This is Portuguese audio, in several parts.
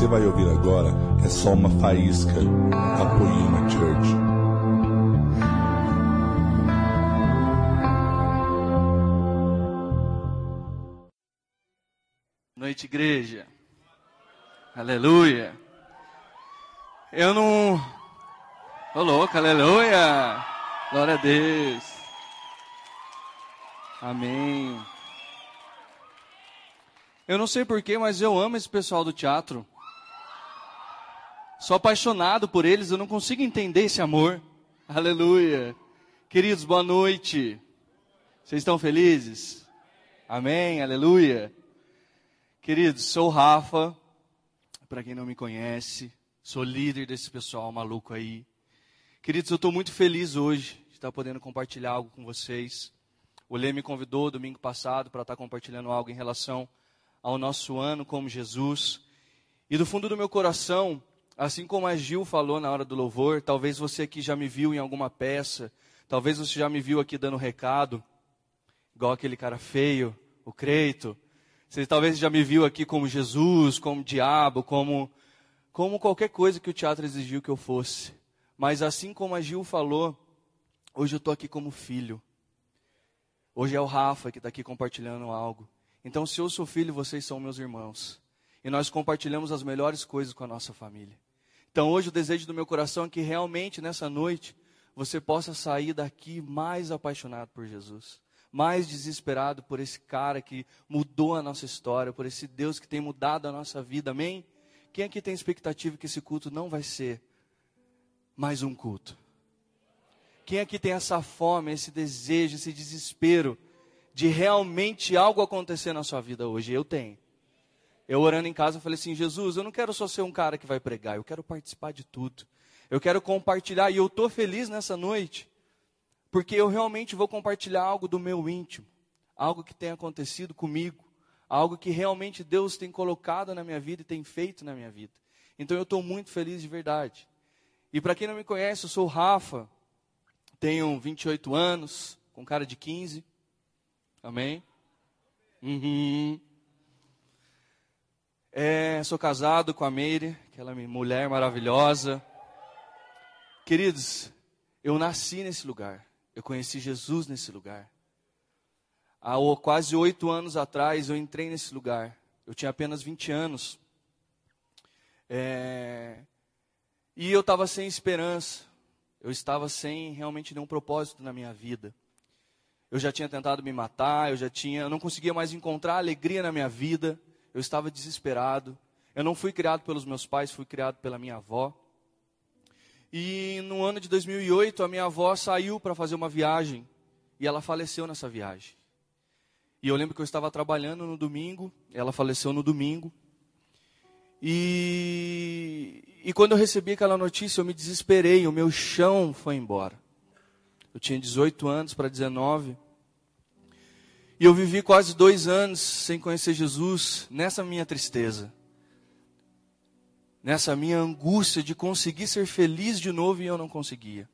você vai ouvir agora é só uma faísca da Poema Church. Noite, igreja. Aleluia. Eu não. Ô louco, aleluia. Glória a Deus. Amém. Eu não sei porquê, mas eu amo esse pessoal do teatro. Sou apaixonado por eles, eu não consigo entender esse amor. Aleluia. Queridos, boa noite. Vocês estão felizes? Amém, aleluia. Queridos, sou Rafa, para quem não me conhece, sou líder desse pessoal maluco aí. Queridos, eu estou muito feliz hoje de estar podendo compartilhar algo com vocês. O Lê me convidou domingo passado para estar compartilhando algo em relação ao nosso ano como Jesus. E do fundo do meu coração, assim como a Gil falou na hora do louvor, talvez você aqui já me viu em alguma peça, talvez você já me viu aqui dando recado, igual aquele cara feio, o Creito. Você talvez já me viu aqui como Jesus, como diabo, como, como qualquer coisa que o teatro exigiu que eu fosse. Mas assim como a Gil falou, hoje eu estou aqui como filho. Hoje é o Rafa que está aqui compartilhando algo. Então, se eu sou filho, vocês são meus irmãos. E nós compartilhamos as melhores coisas com a nossa família. Então, hoje o desejo do meu coração é que realmente nessa noite você possa sair daqui mais apaixonado por Jesus, mais desesperado por esse cara que mudou a nossa história, por esse Deus que tem mudado a nossa vida. Amém? Quem aqui tem expectativa que esse culto não vai ser mais um culto? Quem aqui tem essa fome, esse desejo, esse desespero de realmente algo acontecer na sua vida hoje. Eu tenho. Eu orando em casa, falei assim: Jesus, eu não quero só ser um cara que vai pregar, eu quero participar de tudo. Eu quero compartilhar, e eu estou feliz nessa noite, porque eu realmente vou compartilhar algo do meu íntimo, algo que tem acontecido comigo, algo que realmente Deus tem colocado na minha vida e tem feito na minha vida. Então eu estou muito feliz de verdade. E para quem não me conhece, eu sou o Rafa, tenho 28 anos, com cara de 15. Amém? Uhum. É, sou casado com a Meire, aquela mulher maravilhosa. Queridos, eu nasci nesse lugar. Eu conheci Jesus nesse lugar. Há quase oito anos atrás eu entrei nesse lugar. Eu tinha apenas 20 anos. É, e eu estava sem esperança. Eu estava sem realmente nenhum propósito na minha vida. Eu já tinha tentado me matar, eu já tinha, eu não conseguia mais encontrar alegria na minha vida. Eu estava desesperado. Eu não fui criado pelos meus pais, fui criado pela minha avó. E no ano de 2008, a minha avó saiu para fazer uma viagem e ela faleceu nessa viagem. E eu lembro que eu estava trabalhando no domingo, ela faleceu no domingo. E, e quando eu recebi aquela notícia, eu me desesperei, o meu chão foi embora. Eu tinha 18 anos para 19. E eu vivi quase dois anos sem conhecer Jesus nessa minha tristeza. Nessa minha angústia de conseguir ser feliz de novo e eu não conseguia.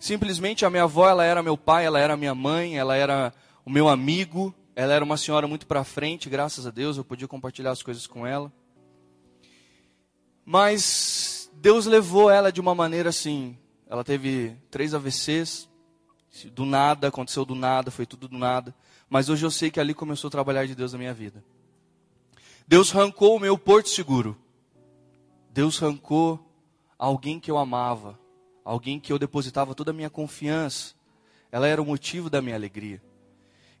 Simplesmente a minha avó, ela era meu pai, ela era minha mãe, ela era o meu amigo, ela era uma senhora muito para frente, graças a Deus, eu podia compartilhar as coisas com ela. Mas Deus levou ela de uma maneira assim, ela teve três AVCs, do nada, aconteceu do nada, foi tudo do nada. Mas hoje eu sei que ali começou a trabalhar de Deus na minha vida. Deus arrancou o meu porto seguro. Deus arrancou alguém que eu amava, alguém que eu depositava toda a minha confiança. Ela era o motivo da minha alegria.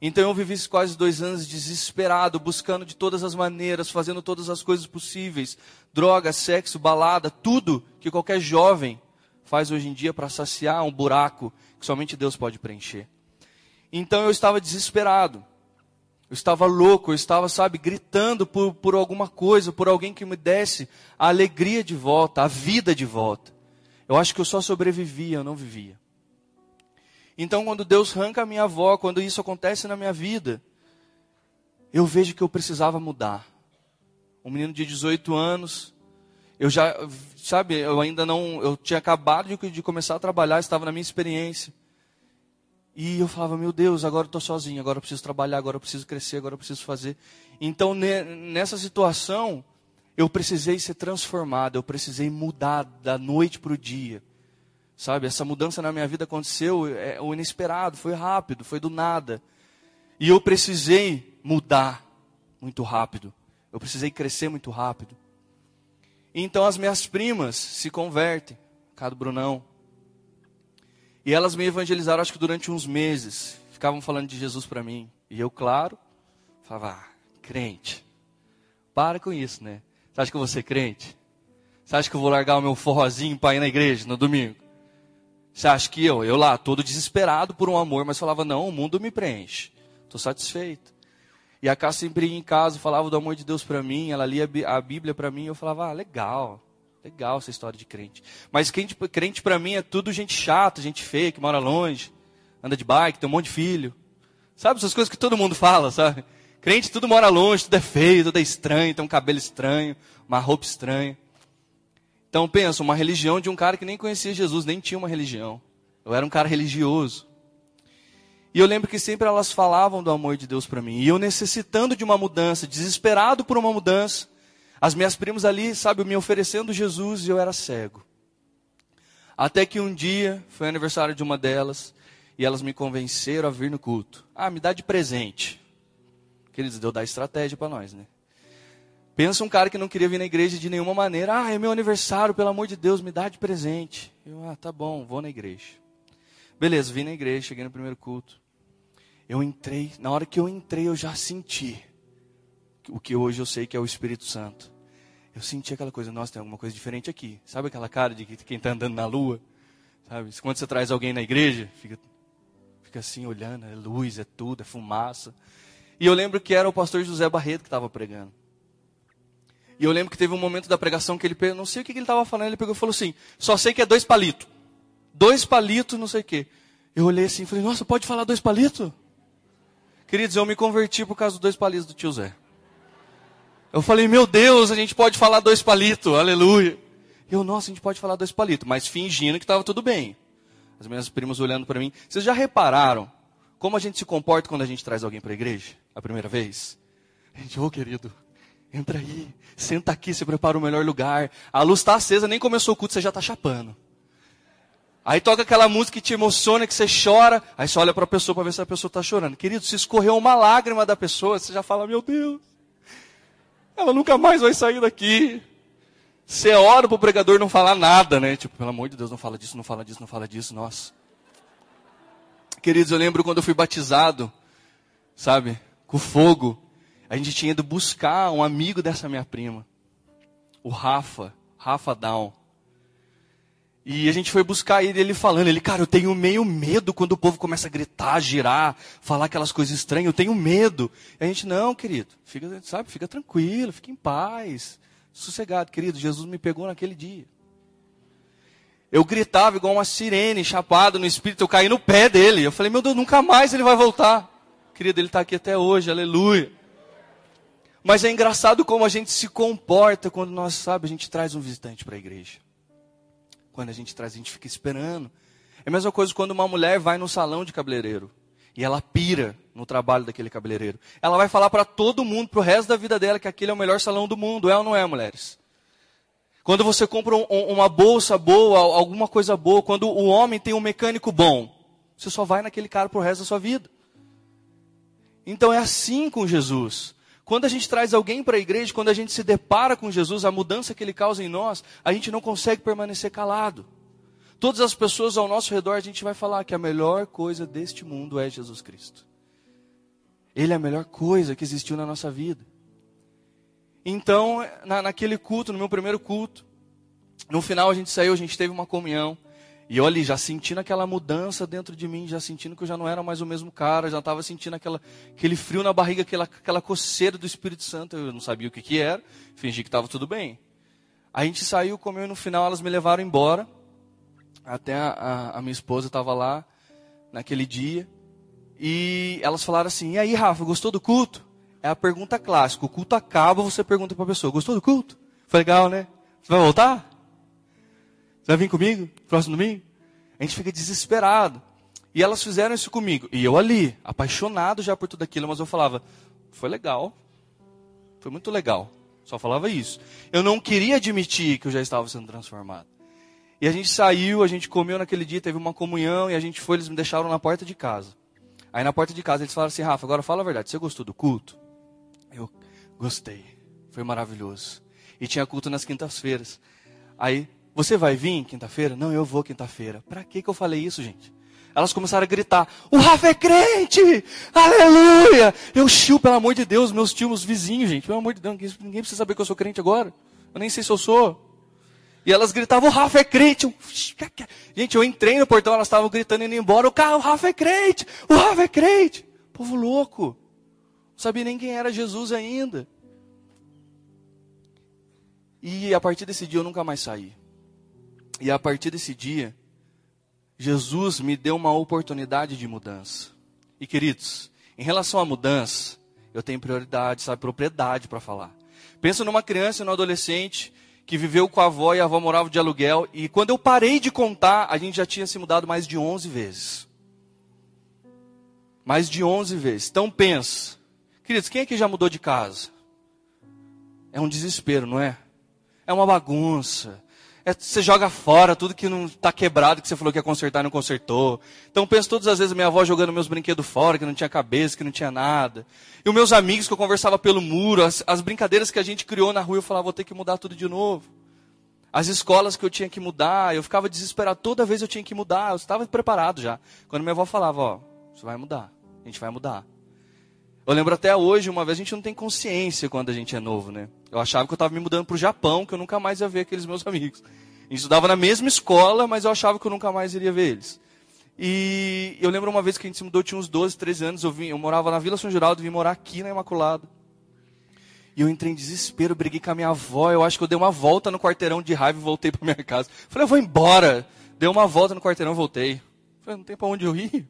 Então eu vivi esses quase dois anos desesperado, buscando de todas as maneiras, fazendo todas as coisas possíveis: droga, sexo, balada, tudo que qualquer jovem faz hoje em dia para saciar um buraco que somente Deus pode preencher. Então eu estava desesperado. Eu estava louco, eu estava, sabe, gritando por, por alguma coisa, por alguém que me desse a alegria de volta, a vida de volta. Eu acho que eu só sobrevivia, eu não vivia. Então, quando Deus arranca a minha avó, quando isso acontece na minha vida, eu vejo que eu precisava mudar. Um menino de 18 anos, eu já, sabe, eu ainda não, eu tinha acabado de, de começar a trabalhar, estava na minha experiência. E eu falava, meu Deus, agora eu estou sozinho, agora eu preciso trabalhar, agora eu preciso crescer, agora eu preciso fazer. Então, nessa situação, eu precisei ser transformado, eu precisei mudar da noite para o dia. Sabe, essa mudança na minha vida aconteceu, é o inesperado, foi rápido, foi do nada. E eu precisei mudar muito rápido. Eu precisei crescer muito rápido. Então as minhas primas se convertem, Cado Brunão. E elas me evangelizaram, acho que durante uns meses. Ficavam falando de Jesus para mim. E eu, claro, falava, ah, crente. Para com isso, né? Você acha que eu vou ser crente? Você acha que eu vou largar o meu forrozinho para ir na igreja no domingo? Você acha que eu, eu lá, todo desesperado por um amor, mas falava, não, o mundo me preenche. Estou satisfeito. E a Cá sempre ia em casa, falava do amor de Deus para mim, ela lia a Bíblia para mim, eu falava, ah, legal, legal essa história de crente. Mas crente, crente para mim é tudo gente chata, gente feia, que mora longe, anda de bike, tem um monte de filho. Sabe essas coisas que todo mundo fala, sabe? Crente tudo mora longe, tudo é feio, tudo é estranho, tem um cabelo estranho, uma roupa estranha. Então pensa, uma religião de um cara que nem conhecia Jesus, nem tinha uma religião. Eu era um cara religioso. E eu lembro que sempre elas falavam do amor de Deus para mim. E eu necessitando de uma mudança, desesperado por uma mudança. As minhas primas ali, sabe, me oferecendo Jesus e eu era cego. Até que um dia, foi aniversário de uma delas, e elas me convenceram a vir no culto. Ah, me dá de presente. Queridos, deu dar estratégia para nós, né? Pensa um cara que não queria vir na igreja de nenhuma maneira. Ah, é meu aniversário, pelo amor de Deus, me dá de presente. Eu, ah, tá bom, vou na igreja. Beleza, vim na igreja, cheguei no primeiro culto. Eu entrei, na hora que eu entrei, eu já senti o que hoje eu sei que é o Espírito Santo. Eu senti aquela coisa, nossa, tem alguma coisa diferente aqui. Sabe aquela cara de quem está andando na lua? Sabe? Quando você traz alguém na igreja, fica, fica assim olhando, é luz, é tudo, é fumaça. E eu lembro que era o pastor José Barreto que estava pregando. E eu lembro que teve um momento da pregação que ele, não sei o que ele estava falando, ele pegou e falou assim: só sei que é dois palitos. Dois palitos, não sei o quê. Eu olhei assim e falei: nossa, pode falar dois palitos? Queridos, eu me converti por causa dos dois palitos do tio Zé. Eu falei: meu Deus, a gente pode falar dois palitos, aleluia. Eu, nossa, a gente pode falar dois palitos, mas fingindo que estava tudo bem. As minhas primas olhando para mim. Vocês já repararam como a gente se comporta quando a gente traz alguém para a igreja? A primeira vez? A gente, ô oh, querido, entra aí, senta aqui, você prepara o melhor lugar. A luz está acesa, nem começou o culto, você já está chapando. Aí toca aquela música que te emociona, que você chora. Aí você olha para a pessoa para ver se a pessoa está chorando. Querido, se escorreu uma lágrima da pessoa, você já fala, meu Deus, ela nunca mais vai sair daqui. Você ora para o pregador não falar nada, né? Tipo, pelo amor de Deus, não fala disso, não fala disso, não fala disso, nossa. Queridos, eu lembro quando eu fui batizado, sabe, com fogo. A gente tinha ido buscar um amigo dessa minha prima, o Rafa, Rafa Down. E a gente foi buscar ele, ele falando, ele, cara, eu tenho meio medo quando o povo começa a gritar, girar, falar aquelas coisas estranhas, eu tenho medo. E a gente, não, querido, fica, sabe, fica tranquilo, fica em paz, sossegado, querido, Jesus me pegou naquele dia. Eu gritava igual uma sirene, chapado no espírito, eu caí no pé dele. Eu falei, meu Deus, nunca mais ele vai voltar. Querido, ele está aqui até hoje, aleluia. Mas é engraçado como a gente se comporta quando nós, sabe, a gente traz um visitante para a igreja. Quando a gente traz, a gente fica esperando. É a mesma coisa quando uma mulher vai no salão de cabeleireiro e ela pira no trabalho daquele cabeleireiro. Ela vai falar para todo mundo, para o resto da vida dela, que aquele é o melhor salão do mundo. É ou não é, mulheres? Quando você compra um, uma bolsa boa, alguma coisa boa, quando o homem tem um mecânico bom, você só vai naquele cara pro resto da sua vida. Então é assim com Jesus. Quando a gente traz alguém para a igreja, quando a gente se depara com Jesus, a mudança que ele causa em nós, a gente não consegue permanecer calado. Todas as pessoas ao nosso redor, a gente vai falar que a melhor coisa deste mundo é Jesus Cristo. Ele é a melhor coisa que existiu na nossa vida. Então, na, naquele culto, no meu primeiro culto, no final a gente saiu, a gente teve uma comunhão. E olha, já sentindo aquela mudança dentro de mim, já sentindo que eu já não era mais o mesmo cara, já estava sentindo aquela, aquele frio na barriga, aquela, aquela coceira do Espírito Santo. Eu não sabia o que, que era, fingi que estava tudo bem. A gente saiu, comeu e no final elas me levaram embora. Até a, a, a minha esposa estava lá naquele dia. E elas falaram assim: E aí, Rafa, gostou do culto? é a pergunta clássica. O culto acaba, você pergunta para a pessoa: Gostou do culto? Foi legal, né? Você vai voltar? Você vai vir comigo? Próximo domingo? A gente fica desesperado. E elas fizeram isso comigo. E eu ali, apaixonado já por tudo aquilo, mas eu falava: Foi legal. Foi muito legal. Só falava isso. Eu não queria admitir que eu já estava sendo transformado. E a gente saiu, a gente comeu naquele dia, teve uma comunhão e a gente foi, eles me deixaram na porta de casa. Aí na porta de casa eles falaram assim, Rafa, agora fala a verdade, você gostou do culto? Eu gostei, foi maravilhoso. E tinha culto nas quintas-feiras. Aí, você vai vir quinta-feira? Não, eu vou quinta-feira. Para que que eu falei isso, gente? Elas começaram a gritar: O Rafa é crente! Aleluia! Eu chiu, pelo amor de Deus, meus tios, vizinhos, gente. Pelo amor de Deus, ninguém precisa saber que eu sou crente agora. Eu nem sei se eu sou. E elas gritavam: O Rafa é crente! Eu, gente, eu entrei no portão, elas estavam gritando indo embora: O carro, o Rafa é crente! O Rafa é crente! Povo louco. Não sabia nem quem era Jesus ainda. E a partir desse dia eu nunca mais saí. E a partir desse dia, Jesus me deu uma oportunidade de mudança. E queridos, em relação à mudança, eu tenho prioridade, sabe, propriedade para falar. Pensa numa criança e num adolescente que viveu com a avó e a avó morava de aluguel. E quando eu parei de contar, a gente já tinha se mudado mais de 11 vezes. Mais de 11 vezes. Então pensa. Queridos, quem aqui já mudou de casa? É um desespero, não é? É uma bagunça. É, você joga fora tudo que não está quebrado, que você falou que ia consertar e não consertou. Então penso todas as vezes minha avó jogando meus brinquedos fora, que não tinha cabeça, que não tinha nada. E os meus amigos que eu conversava pelo muro, as, as brincadeiras que a gente criou na rua, eu falava, vou ter que mudar tudo de novo. As escolas que eu tinha que mudar, eu ficava desesperado, toda vez eu tinha que mudar, eu estava preparado já. Quando minha avó falava, ó, você vai mudar, a gente vai mudar. Eu lembro até hoje, uma vez a gente não tem consciência quando a gente é novo, né? Eu achava que eu estava me mudando para o Japão, que eu nunca mais ia ver aqueles meus amigos. Gente estudava na mesma escola, mas eu achava que eu nunca mais iria ver eles. E eu lembro uma vez que a gente se mudou, tinha uns 12, 13 anos, eu, vim, eu morava na Vila São Geraldo, vim morar aqui na Imaculada. E eu entrei em desespero, briguei com a minha avó, eu acho que eu dei uma volta no quarteirão de raiva e voltei para minha casa. Falei, eu vou embora. Dei uma volta no quarteirão e voltei. Falei, não tem para onde eu ir.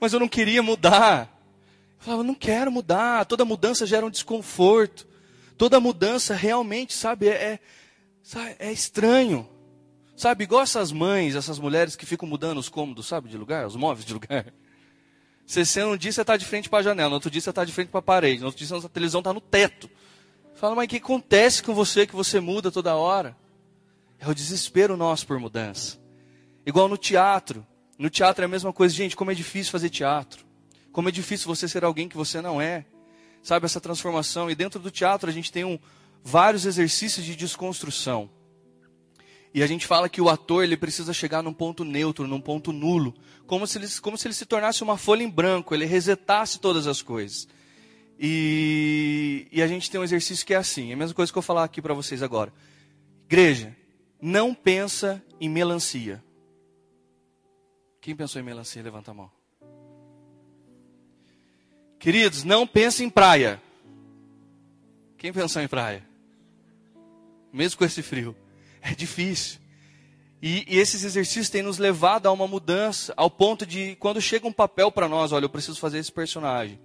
Mas eu não queria mudar. Eu falava, não quero mudar. Toda mudança gera um desconforto. Toda mudança realmente, sabe, é, é, é estranho. Sabe, igual essas mães, essas mulheres que ficam mudando os cômodos, sabe, de lugar, os móveis de lugar. Você, você um dia você está de frente para a janela, no outro dia você está de frente para a parede, no outro dia a televisão está no teto. Fala, mas o que acontece com você que você muda toda hora? É o desespero nosso por mudança. Igual no teatro. No teatro é a mesma coisa. Gente, como é difícil fazer teatro. Como é difícil você ser alguém que você não é. Sabe, essa transformação. E dentro do teatro a gente tem um, vários exercícios de desconstrução. E a gente fala que o ator ele precisa chegar num ponto neutro, num ponto nulo, como se ele, como se ele se tornasse uma folha em branco, ele resetasse todas as coisas. E, e a gente tem um exercício que é assim, é a mesma coisa que eu vou falar aqui para vocês agora. Igreja, não pensa em melancia. Quem pensou em melancia? Levanta a mão. Queridos, não pense em praia. Quem pensou em praia? Mesmo com esse frio. É difícil. E, e, esses exercícios têm nos levado a uma mudança, ao ponto de, quando chega um papel para nós, olha, eu preciso fazer esse personagem.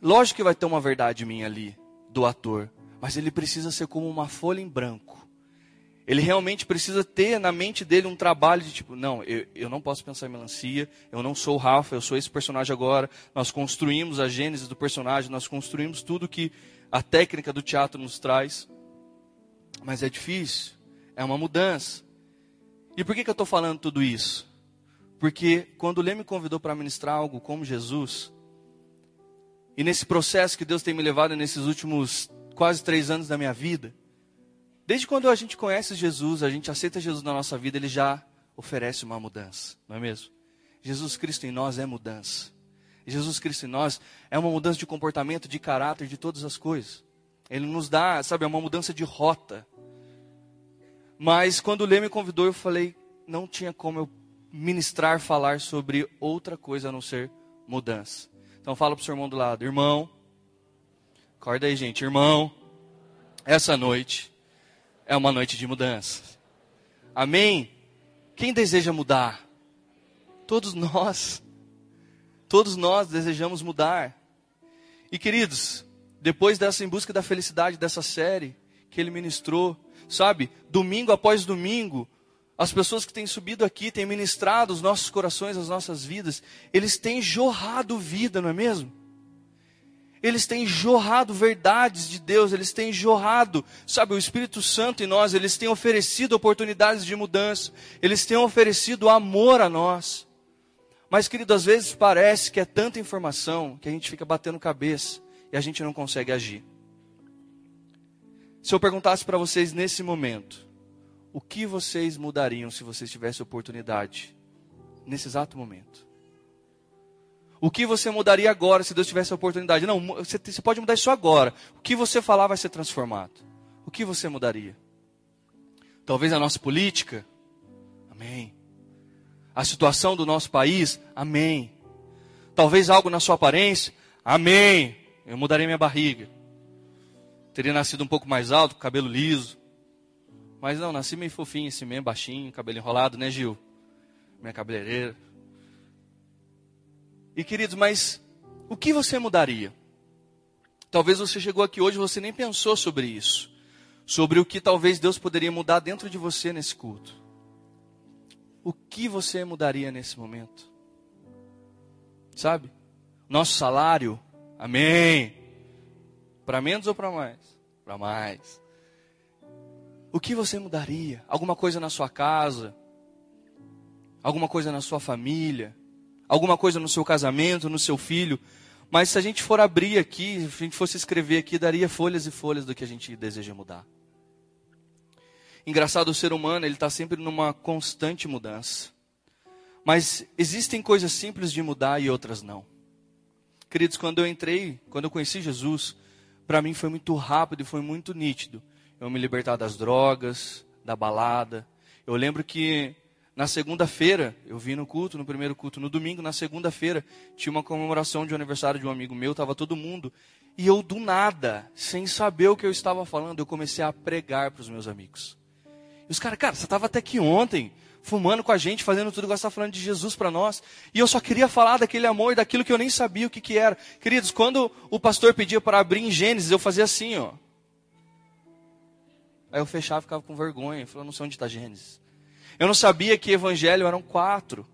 Lógico que vai ter uma verdade minha ali, do ator, mas ele precisa ser como uma folha em branco. Ele realmente precisa ter na mente dele um trabalho de tipo, não, eu, eu não posso pensar em melancia, eu não sou o Rafa, eu sou esse personagem agora. Nós construímos a gênese do personagem, nós construímos tudo que a técnica do teatro nos traz. Mas é difícil, é uma mudança. E por que, que eu estou falando tudo isso? Porque quando o Lê me convidou para ministrar algo como Jesus, e nesse processo que Deus tem me levado nesses últimos quase três anos da minha vida, Desde quando a gente conhece Jesus, a gente aceita Jesus na nossa vida, ele já oferece uma mudança, não é mesmo? Jesus Cristo em nós é mudança. Jesus Cristo em nós é uma mudança de comportamento, de caráter, de todas as coisas. Ele nos dá, sabe, é uma mudança de rota. Mas quando o Lê me convidou, eu falei, não tinha como eu ministrar, falar sobre outra coisa a não ser mudança. Então fala para o seu irmão do lado, irmão, acorda aí gente, irmão, essa noite é uma noite de mudança. Amém? Quem deseja mudar? Todos nós. Todos nós desejamos mudar. E queridos, depois dessa em busca da felicidade dessa série que ele ministrou, sabe, domingo após domingo, as pessoas que têm subido aqui, têm ministrado os nossos corações, as nossas vidas, eles têm jorrado vida, não é mesmo? Eles têm jorrado verdades de Deus, eles têm jorrado, sabe, o Espírito Santo em nós, eles têm oferecido oportunidades de mudança, eles têm oferecido amor a nós. Mas, querido, às vezes parece que é tanta informação que a gente fica batendo cabeça e a gente não consegue agir. Se eu perguntasse para vocês nesse momento, o que vocês mudariam se vocês tivessem oportunidade nesse exato momento? O que você mudaria agora se Deus tivesse a oportunidade? Não, você, pode mudar isso agora. O que você falar vai ser transformado. O que você mudaria? Talvez a nossa política? Amém. A situação do nosso país? Amém. Talvez algo na sua aparência? Amém. Eu mudaria minha barriga. Teria nascido um pouco mais alto, cabelo liso. Mas não, nasci meio fofinho assim mesmo, baixinho, cabelo enrolado, né, Gil? Minha cabeleireira. E queridos, mas o que você mudaria? Talvez você chegou aqui hoje e você nem pensou sobre isso. Sobre o que talvez Deus poderia mudar dentro de você nesse culto. O que você mudaria nesse momento? Sabe? Nosso salário, amém. Para menos ou para mais? Para mais. O que você mudaria? Alguma coisa na sua casa? Alguma coisa na sua família? Alguma coisa no seu casamento, no seu filho. Mas se a gente for abrir aqui, se a gente fosse escrever aqui, daria folhas e folhas do que a gente deseja mudar. Engraçado, o ser humano, ele está sempre numa constante mudança. Mas existem coisas simples de mudar e outras não. Queridos, quando eu entrei, quando eu conheci Jesus, para mim foi muito rápido e foi muito nítido. Eu me libertar das drogas, da balada. Eu lembro que na segunda-feira, eu vi no culto, no primeiro culto, no domingo, na segunda-feira, tinha uma comemoração de um aniversário de um amigo meu, estava todo mundo. E eu, do nada, sem saber o que eu estava falando, eu comecei a pregar para os meus amigos. E os caras, cara, você estava até aqui ontem, fumando com a gente, fazendo tudo, agora você está falando de Jesus para nós. E eu só queria falar daquele amor, daquilo que eu nem sabia o que, que era. Queridos, quando o pastor pedia para abrir em Gênesis, eu fazia assim, ó. Aí eu fechava e ficava com vergonha, falando, não sei onde está Gênesis. Eu não sabia que evangelho eram quatro.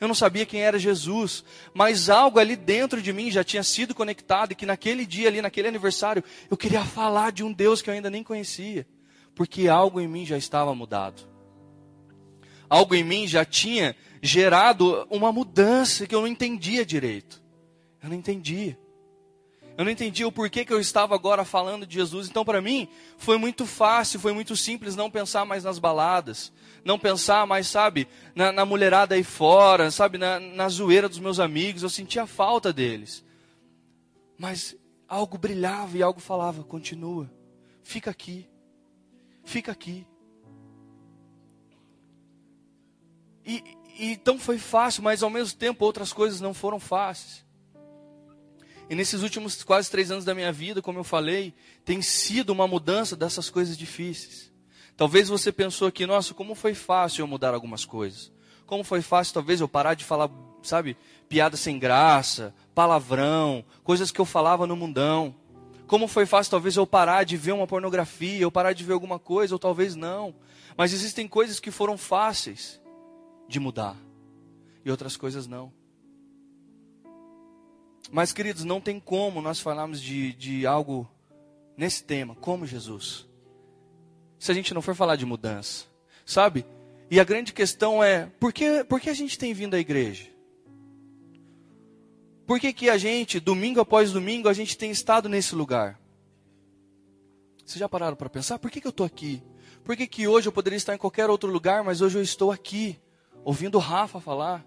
Eu não sabia quem era Jesus, mas algo ali dentro de mim já tinha sido conectado e que naquele dia ali, naquele aniversário, eu queria falar de um Deus que eu ainda nem conhecia, porque algo em mim já estava mudado. Algo em mim já tinha gerado uma mudança que eu não entendia direito. Eu não entendia. Eu não entendia o porquê que eu estava agora falando de Jesus. Então, para mim, foi muito fácil, foi muito simples não pensar mais nas baladas, não pensar mais, sabe, na, na mulherada aí fora, sabe, na, na zoeira dos meus amigos. Eu sentia falta deles. Mas algo brilhava e algo falava: continua, fica aqui, fica aqui. E, e então foi fácil, mas ao mesmo tempo outras coisas não foram fáceis. E nesses últimos quase três anos da minha vida, como eu falei, tem sido uma mudança dessas coisas difíceis. Talvez você pensou aqui, nossa, como foi fácil eu mudar algumas coisas. Como foi fácil, talvez, eu parar de falar, sabe, piada sem graça, palavrão, coisas que eu falava no mundão. Como foi fácil, talvez, eu parar de ver uma pornografia, ou parar de ver alguma coisa, ou talvez não. Mas existem coisas que foram fáceis de mudar, e outras coisas não. Mas, queridos, não tem como nós falarmos de, de algo nesse tema, como Jesus, se a gente não for falar de mudança, sabe? E a grande questão é: por que, por que a gente tem vindo à igreja? Por que, que a gente, domingo após domingo, a gente tem estado nesse lugar? Vocês já pararam para pensar? Por que, que eu estou aqui? Por que, que hoje eu poderia estar em qualquer outro lugar, mas hoje eu estou aqui, ouvindo o Rafa falar?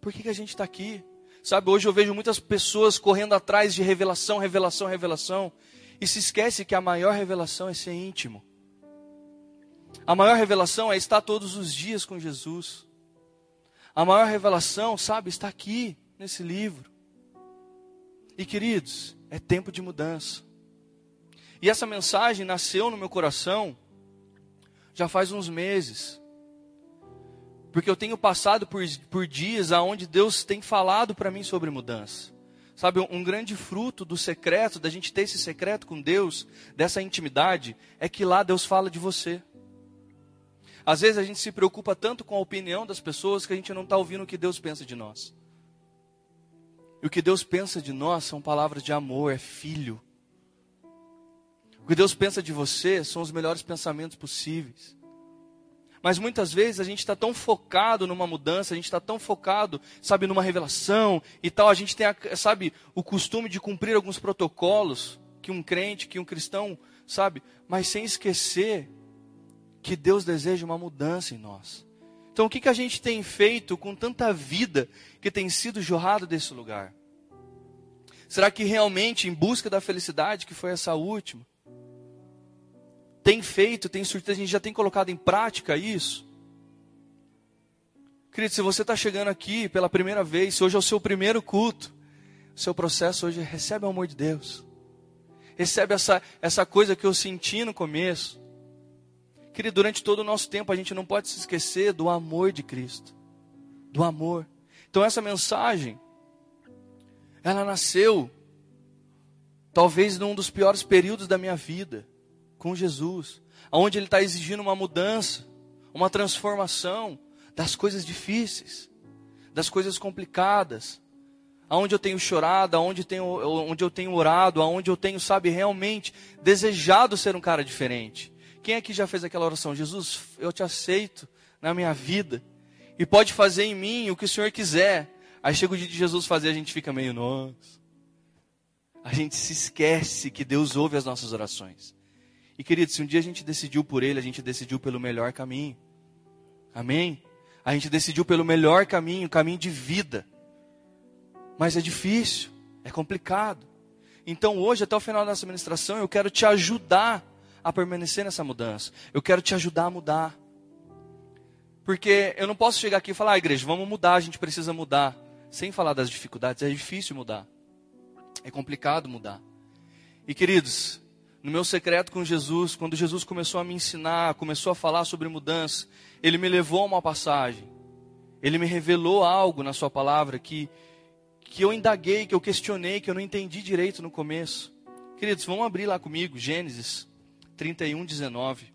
Por que, que a gente está aqui? Sabe, hoje eu vejo muitas pessoas correndo atrás de revelação, revelação, revelação, e se esquece que a maior revelação é ser íntimo. A maior revelação é estar todos os dias com Jesus. A maior revelação, sabe, está aqui nesse livro. E queridos, é tempo de mudança. E essa mensagem nasceu no meu coração já faz uns meses. Porque eu tenho passado por, por dias aonde Deus tem falado para mim sobre mudança. Sabe, um grande fruto do secreto, da gente ter esse secreto com Deus, dessa intimidade, é que lá Deus fala de você. Às vezes a gente se preocupa tanto com a opinião das pessoas que a gente não está ouvindo o que Deus pensa de nós. E o que Deus pensa de nós são palavras de amor, é filho. O que Deus pensa de você são os melhores pensamentos possíveis. Mas muitas vezes a gente está tão focado numa mudança, a gente está tão focado, sabe, numa revelação e tal, a gente tem, sabe, o costume de cumprir alguns protocolos que um crente, que um cristão, sabe, mas sem esquecer que Deus deseja uma mudança em nós. Então, o que, que a gente tem feito com tanta vida que tem sido jorrada desse lugar? Será que realmente, em busca da felicidade, que foi essa última, tem feito, tem certeza, a gente já tem colocado em prática isso? Querido, se você está chegando aqui pela primeira vez, se hoje é o seu primeiro culto, seu processo hoje recebe o amor de Deus. Recebe essa, essa coisa que eu senti no começo. Querido, durante todo o nosso tempo a gente não pode se esquecer do amor de Cristo. Do amor. Então essa mensagem, ela nasceu talvez num dos piores períodos da minha vida, com Jesus, onde Ele está exigindo uma mudança, uma transformação das coisas difíceis, das coisas complicadas, aonde eu tenho chorado, aonde, tenho, onde eu tenho orado, aonde eu tenho, sabe, realmente desejado ser um cara diferente. Quem aqui já fez aquela oração? Jesus, eu te aceito na minha vida e pode fazer em mim o que o Senhor quiser. Aí chega o dia de Jesus fazer, a gente fica meio, nossa. A gente se esquece que Deus ouve as nossas orações. E querido, se um dia a gente decidiu por Ele, a gente decidiu pelo melhor caminho. Amém? A gente decidiu pelo melhor caminho, caminho de vida. Mas é difícil, é complicado. Então hoje, até o final dessa ministração, eu quero te ajudar a permanecer nessa mudança. Eu quero te ajudar a mudar. Porque eu não posso chegar aqui e falar, ah, igreja, vamos mudar, a gente precisa mudar. Sem falar das dificuldades, é difícil mudar. É complicado mudar. E queridos, no meu secreto com Jesus, quando Jesus começou a me ensinar, começou a falar sobre mudança, ele me levou a uma passagem. Ele me revelou algo na sua palavra que que eu indaguei, que eu questionei, que eu não entendi direito no começo. Queridos, vamos abrir lá comigo, Gênesis 31, 19.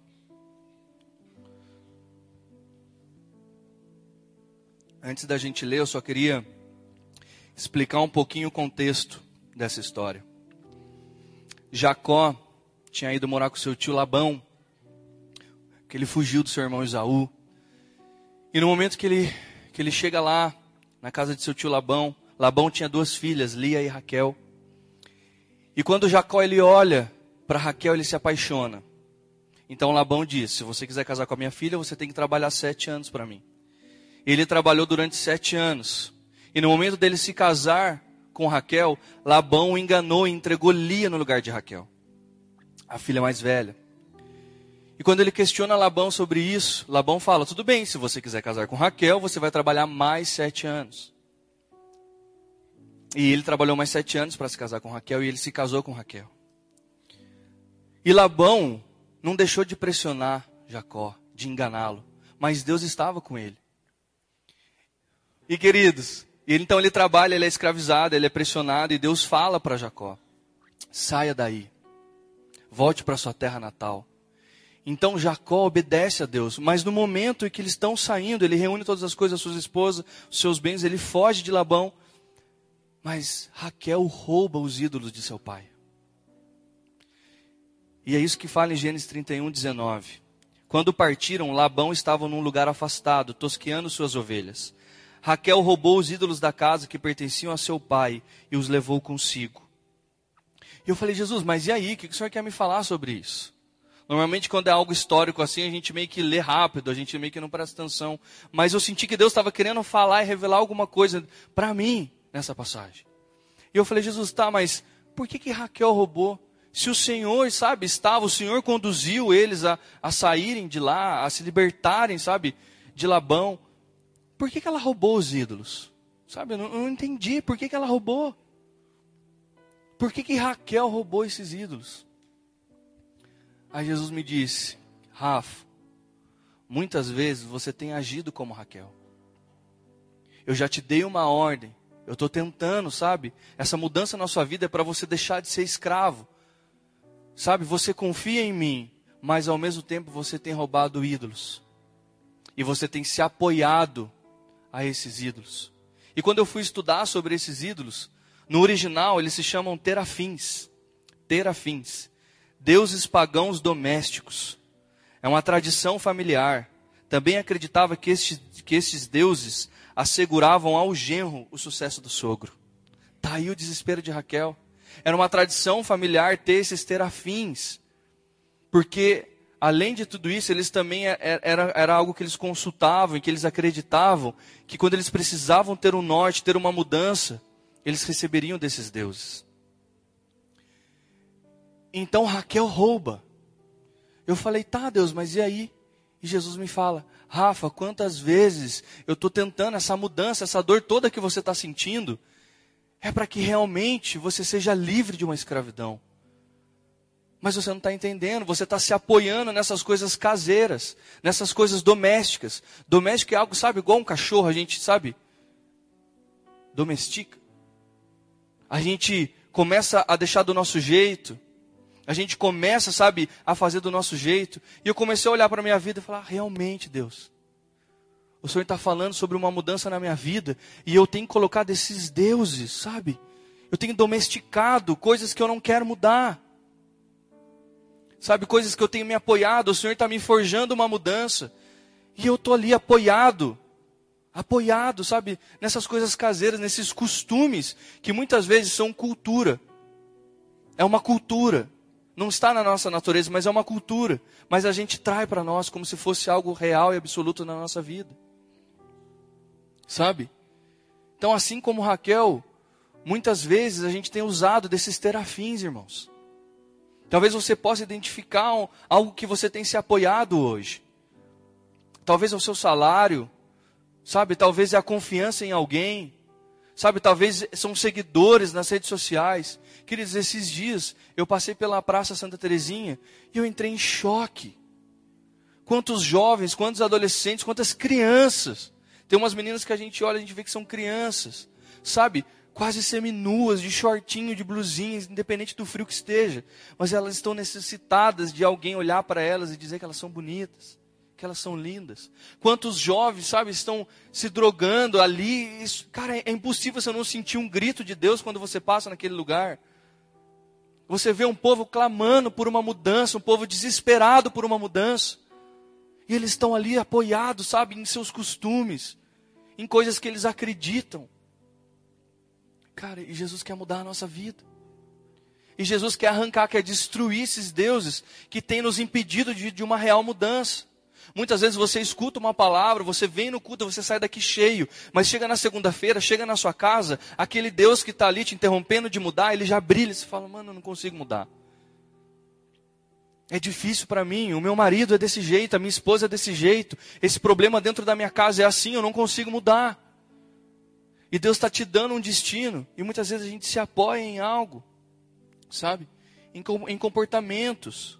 Antes da gente ler, eu só queria explicar um pouquinho o contexto dessa história. Jacó tinha ido morar com seu tio Labão, que ele fugiu do seu irmão Isaú. E no momento que ele, que ele chega lá, na casa de seu tio Labão, Labão tinha duas filhas, Lia e Raquel. E quando Jacó ele olha para Raquel, ele se apaixona. Então Labão diz: Se você quiser casar com a minha filha, você tem que trabalhar sete anos para mim. Ele trabalhou durante sete anos. E no momento dele se casar com Raquel, Labão o enganou e entregou Lia no lugar de Raquel, a filha mais velha. E quando ele questiona Labão sobre isso, Labão fala: Tudo bem, se você quiser casar com Raquel, você vai trabalhar mais sete anos. E ele trabalhou mais sete anos para se casar com Raquel e ele se casou com Raquel. E Labão não deixou de pressionar Jacó, de enganá-lo, mas Deus estava com ele. E queridos, ele, então ele trabalha, ele é escravizado, ele é pressionado e Deus fala para Jacó: saia daí, volte para sua terra natal. Então Jacó obedece a Deus, mas no momento em que eles estão saindo, ele reúne todas as coisas, suas esposas, seus bens, ele foge de Labão, mas Raquel rouba os ídolos de seu pai. E é isso que fala em Gênesis 31, 19. Quando partiram, Labão estava num lugar afastado, tosqueando suas ovelhas. Raquel roubou os ídolos da casa que pertenciam a seu pai e os levou consigo. E eu falei, Jesus, mas e aí? O que o senhor quer me falar sobre isso? Normalmente, quando é algo histórico assim, a gente meio que lê rápido, a gente meio que não presta atenção. Mas eu senti que Deus estava querendo falar e revelar alguma coisa para mim nessa passagem. E eu falei, Jesus, tá, mas por que, que Raquel roubou? Se o Senhor, sabe, estava, o Senhor conduziu eles a, a saírem de lá, a se libertarem, sabe, de Labão. Por que, que ela roubou os ídolos? Sabe, eu não, eu não entendi. Por que, que ela roubou? Por que, que Raquel roubou esses ídolos? Aí Jesus me disse, Rafa, muitas vezes você tem agido como Raquel. Eu já te dei uma ordem. Eu estou tentando, sabe? Essa mudança na sua vida é para você deixar de ser escravo. Sabe, você confia em mim, mas ao mesmo tempo você tem roubado ídolos. E você tem se apoiado a esses ídolos. E quando eu fui estudar sobre esses ídolos, No original, eles se chamam terafins. Terafins. Deuses pagãos domésticos. É uma tradição familiar. Também acreditava que estes, que estes deuses asseguravam ao genro o sucesso do sogro. Está aí o desespero de Raquel. Era uma tradição familiar ter esses terafins. Porque, além de tudo isso, eles também é, é, era, era algo que eles consultavam e que eles acreditavam que quando eles precisavam ter um norte, ter uma mudança, eles receberiam desses deuses. Então Raquel rouba. Eu falei, tá, Deus, mas e aí? E Jesus me fala, Rafa, quantas vezes eu estou tentando essa mudança, essa dor toda que você está sentindo, é para que realmente você seja livre de uma escravidão. Mas você não está entendendo, você está se apoiando nessas coisas caseiras, nessas coisas domésticas. Doméstico é algo, sabe, igual um cachorro, a gente, sabe, domestica. A gente começa a deixar do nosso jeito, a gente começa, sabe, a fazer do nosso jeito. E eu comecei a olhar para a minha vida e falar: realmente, Deus, o Senhor está falando sobre uma mudança na minha vida e eu tenho colocado esses deuses, sabe? Eu tenho domesticado coisas que eu não quero mudar. Sabe, coisas que eu tenho me apoiado, o Senhor está me forjando uma mudança. E eu estou ali apoiado, apoiado, sabe, nessas coisas caseiras, nesses costumes, que muitas vezes são cultura. É uma cultura. Não está na nossa natureza, mas é uma cultura. Mas a gente trai para nós como se fosse algo real e absoluto na nossa vida. Sabe? Então, assim como Raquel, muitas vezes a gente tem usado desses terafins, irmãos. Talvez você possa identificar algo que você tem se apoiado hoje. Talvez é o seu salário, sabe? Talvez é a confiança em alguém, sabe? Talvez são seguidores nas redes sociais. Queridos, esses dias eu passei pela Praça Santa Terezinha e eu entrei em choque. Quantos jovens, quantos adolescentes, quantas crianças tem umas meninas que a gente olha, a gente vê que são crianças, sabe? Quase seminuas, de shortinho, de blusinha, independente do frio que esteja. Mas elas estão necessitadas de alguém olhar para elas e dizer que elas são bonitas, elas são lindas. Quantos jovens, sabe, estão se drogando ali. Isso, cara, é impossível você não sentir um grito de Deus quando você passa naquele lugar. Você vê um povo clamando por uma mudança, um povo desesperado por uma mudança. E eles estão ali apoiados, sabe, em seus costumes, em coisas que eles acreditam. Cara, e Jesus quer mudar a nossa vida. E Jesus quer arrancar, quer destruir esses deuses que têm nos impedido de, de uma real mudança. Muitas vezes você escuta uma palavra, você vem no culto, você sai daqui cheio, mas chega na segunda-feira, chega na sua casa, aquele Deus que está ali te interrompendo de mudar, ele já brilha, você fala, mano, eu não consigo mudar. É difícil para mim, o meu marido é desse jeito, a minha esposa é desse jeito, esse problema dentro da minha casa é assim, eu não consigo mudar. E Deus está te dando um destino, e muitas vezes a gente se apoia em algo, sabe? Em, em comportamentos.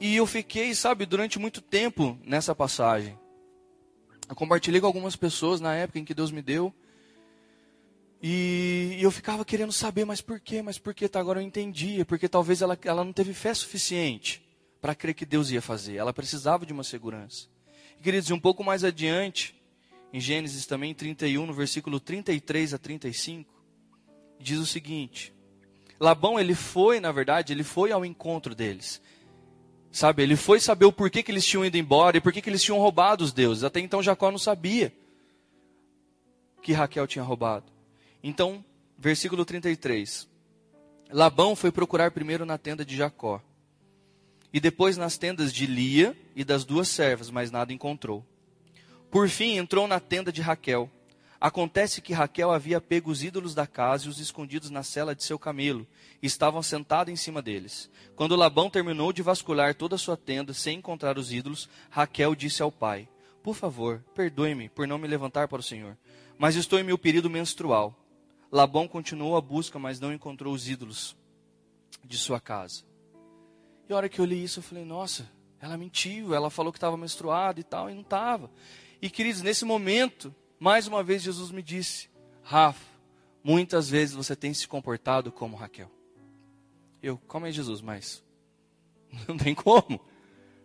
E eu fiquei, sabe, durante muito tempo nessa passagem. Eu compartilhei com algumas pessoas na época em que Deus me deu. E, eu ficava querendo saber, mas por quê? Mas por quê? Tá, agora eu entendia. Porque talvez ela, ela não teve fé suficiente para crer que Deus ia fazer. Ela precisava de uma segurança. E, queridos, um pouco mais adiante, em Gênesis também 31, no versículo 33 a 35, diz o seguinte: Labão, ele foi, na verdade, ele foi ao encontro deles. Sabe, ele foi saber o porquê que eles tinham ido embora e porquê que eles tinham roubado os deuses. Até então Jacó não sabia que Raquel tinha roubado. Então, versículo 33. Labão foi procurar primeiro na tenda de Jacó, e depois nas tendas de Lia e das duas servas, mas nada encontrou. Por fim, entrou na tenda de Raquel. Acontece que Raquel havia pego os ídolos da casa e os escondidos na cela de seu camelo, e estavam sentados em cima deles. Quando Labão terminou de vasculhar toda a sua tenda sem encontrar os ídolos, Raquel disse ao pai: Por favor, perdoe-me por não me levantar para o Senhor, mas estou em meu período menstrual. Labão continuou a busca, mas não encontrou os ídolos de sua casa. E a hora que eu li isso, eu falei, nossa, ela mentiu, ela falou que estava menstruada e tal, e não estava. E queridos, nesse momento, mais uma vez Jesus me disse, Rafa, muitas vezes você tem se comportado como Raquel. Eu, como é Jesus, mas não tem como,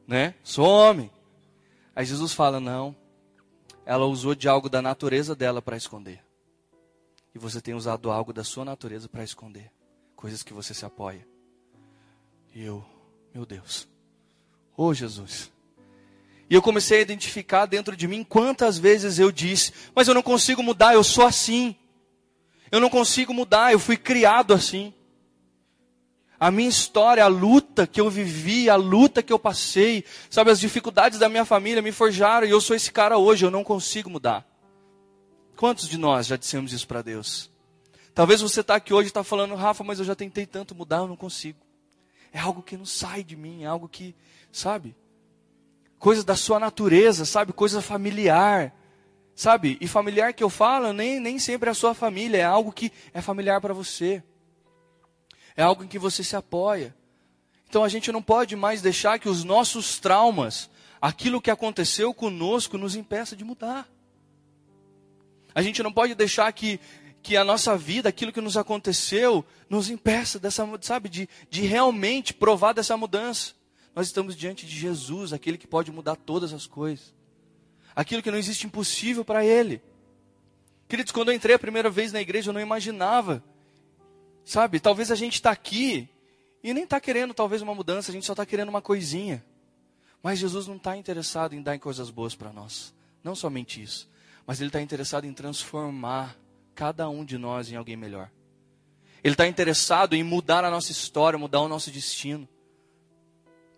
né? Sou homem. Aí Jesus fala, não, ela usou de algo da natureza dela para esconder. e você tem usado algo da sua natureza para esconder coisas que você se apoia. E eu, meu Deus, oh Jesus. E eu comecei a identificar dentro de mim quantas vezes eu disse, mas eu não consigo mudar, eu sou assim. Eu não consigo mudar, eu fui criado assim. A minha história, a luta que eu vivi, a luta que eu passei, sabe, as dificuldades da minha família me forjaram e eu sou esse cara hoje, eu não consigo mudar. Quantos de nós já dissemos isso para Deus? Talvez você está aqui hoje e está falando, Rafa, mas eu já tentei tanto mudar, eu não consigo. É algo que não sai de mim, é algo que, sabe? Coisas da sua natureza, sabe? Coisa familiar, sabe? E familiar que eu falo, nem, nem sempre é a sua família, é algo que é familiar para você é algo em que você se apoia. Então a gente não pode mais deixar que os nossos traumas, aquilo que aconteceu conosco, nos impeça de mudar. A gente não pode deixar que, que a nossa vida, aquilo que nos aconteceu, nos impeça dessa, sabe, de, de realmente provar dessa mudança. Nós estamos diante de Jesus, aquele que pode mudar todas as coisas. Aquilo que não existe impossível para Ele. Queridos, quando eu entrei a primeira vez na igreja, eu não imaginava Sabe, talvez a gente está aqui e nem está querendo talvez uma mudança, a gente só está querendo uma coisinha. Mas Jesus não está interessado em dar coisas boas para nós. Não somente isso. Mas Ele está interessado em transformar cada um de nós em alguém melhor. Ele está interessado em mudar a nossa história, mudar o nosso destino.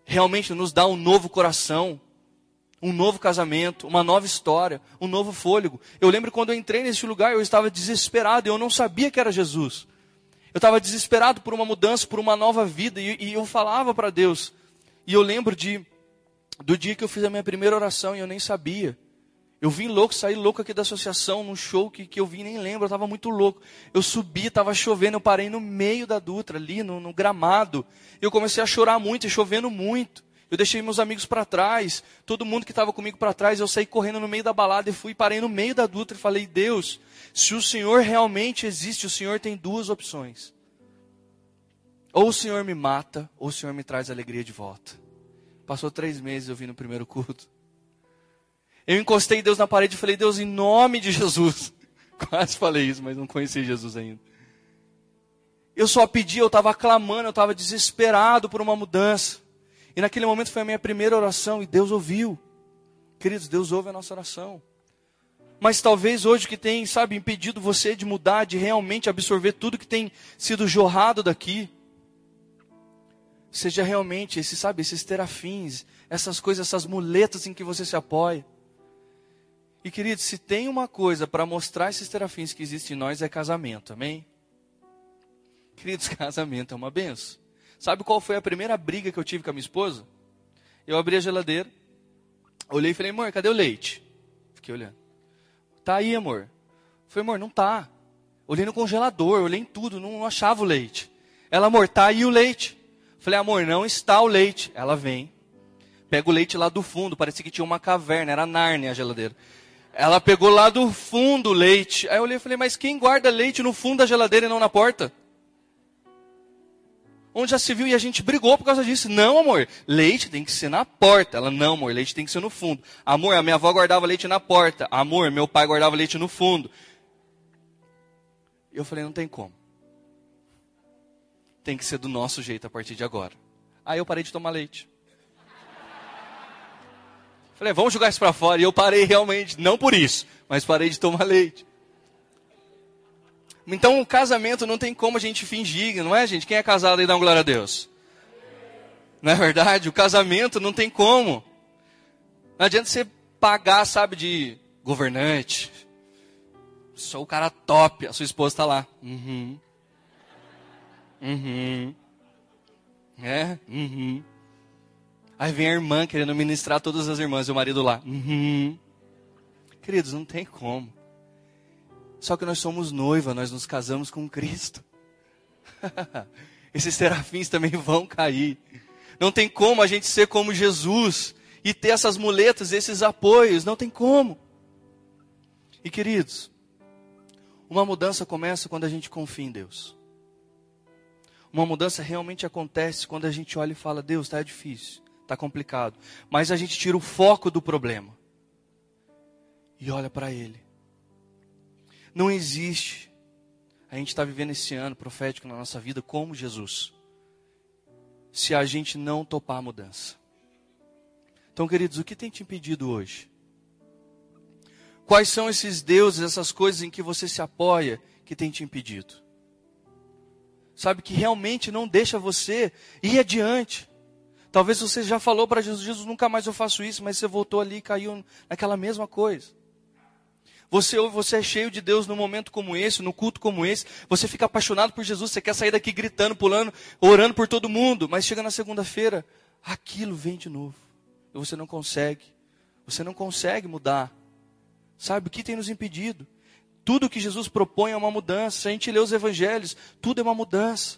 Realmente nos dar um novo coração, um novo casamento, uma nova história, um novo fôlego. Eu lembro quando eu entrei nesse lugar, eu estava desesperado, eu não sabia que era Jesus. Eu estava desesperado por uma mudança, por uma nova vida, e, e eu falava para Deus. E eu lembro de do dia que eu fiz a minha primeira oração e eu nem sabia. Eu vim louco, saí louco aqui da associação, num show que, que eu vim, nem lembro, eu estava muito louco. Eu subi, estava chovendo, eu parei no meio da Dutra, ali no, no gramado. Eu comecei a chorar muito, e chovendo muito. Eu deixei meus amigos para trás, todo mundo que estava comigo para trás, eu saí correndo no meio da balada e fui, parei no meio da Dutra e falei, Deus, se o Senhor realmente existe, o Senhor tem duas opções. Ou o Senhor me mata, ou o Senhor me traz alegria de volta. Passou três meses eu vim no primeiro culto. Eu encostei Deus na parede e falei, Deus, em nome de Jesus. Quase falei isso, mas não conheci Jesus ainda. Eu só pedi, eu estava clamando, eu estava desesperado por uma mudança. E naquele momento foi a minha primeira oração e Deus ouviu. Queridos, Deus ouve a nossa oração. Mas talvez hoje que tem, sabe, impedido você de mudar, de realmente absorver tudo que tem sido jorrado daqui, seja realmente esse, sabe, esses terafins, essas coisas, essas muletas em que você se apoia. E querido, se tem uma coisa para mostrar esses terafins que existem em nós é casamento, amém? Queridos, casamento é uma benção. Sabe qual foi a primeira briga que eu tive com a minha esposa? Eu abri a geladeira, olhei e falei, amor, cadê o leite? Fiquei olhando. Tá aí, amor. Falei, amor, não tá. Olhei no congelador, olhei em tudo, não, não achava o leite. Ela, amor, tá aí o leite. Falei, amor, não está o leite. Ela vem, pega o leite lá do fundo, parecia que tinha uma caverna, era Nárnia a geladeira. Ela pegou lá do fundo o leite. Aí eu olhei e falei, mas quem guarda leite no fundo da geladeira e não na porta? Onde já se viu e a gente brigou por causa disso. Não, amor, leite tem que ser na porta. Ela, não, amor, leite tem que ser no fundo. Amor, a minha avó guardava leite na porta. Amor, meu pai guardava leite no fundo. Eu falei, não tem como. Tem que ser do nosso jeito a partir de agora. Aí eu parei de tomar leite. Falei, vamos jogar isso para fora. E eu parei realmente, não por isso, mas parei de tomar leite. Então o casamento não tem como a gente fingir, não é, gente? Quem é casado aí dá uma glória a Deus. Não é verdade? O casamento não tem como. Não adianta você pagar, sabe, de governante. Sou o cara top, a sua esposa está lá. Uhum. Uhum. É? Uhum. Aí vem a irmã querendo ministrar todas as irmãs e o marido lá. Uhum. Queridos, não tem como. Só que nós somos noiva, nós nos casamos com Cristo. Esses serafins também vão cair. Não tem como a gente ser como Jesus e ter essas muletas, esses apoios. Não tem como. E queridos, uma mudança começa quando a gente confia em Deus. Uma mudança realmente acontece quando a gente olha e fala: Deus, está difícil, está complicado. Mas a gente tira o foco do problema e olha para Ele. Não existe a gente está vivendo esse ano profético na nossa vida como Jesus. Se a gente não topar a mudança. Então, queridos, o que tem te impedido hoje? Quais são esses deuses, essas coisas em que você se apoia que tem te impedido? Sabe que realmente não deixa você ir adiante. Talvez você já falou para Jesus, Jesus, nunca mais eu faço isso, mas você voltou ali e caiu naquela mesma coisa. Você, você é cheio de Deus num momento como esse, no culto como esse. Você fica apaixonado por Jesus, você quer sair daqui gritando, pulando, orando por todo mundo. Mas chega na segunda-feira, aquilo vem de novo. E você não consegue. Você não consegue mudar. Sabe o que tem nos impedido? Tudo que Jesus propõe é uma mudança. Se a gente lê os evangelhos, tudo é uma mudança.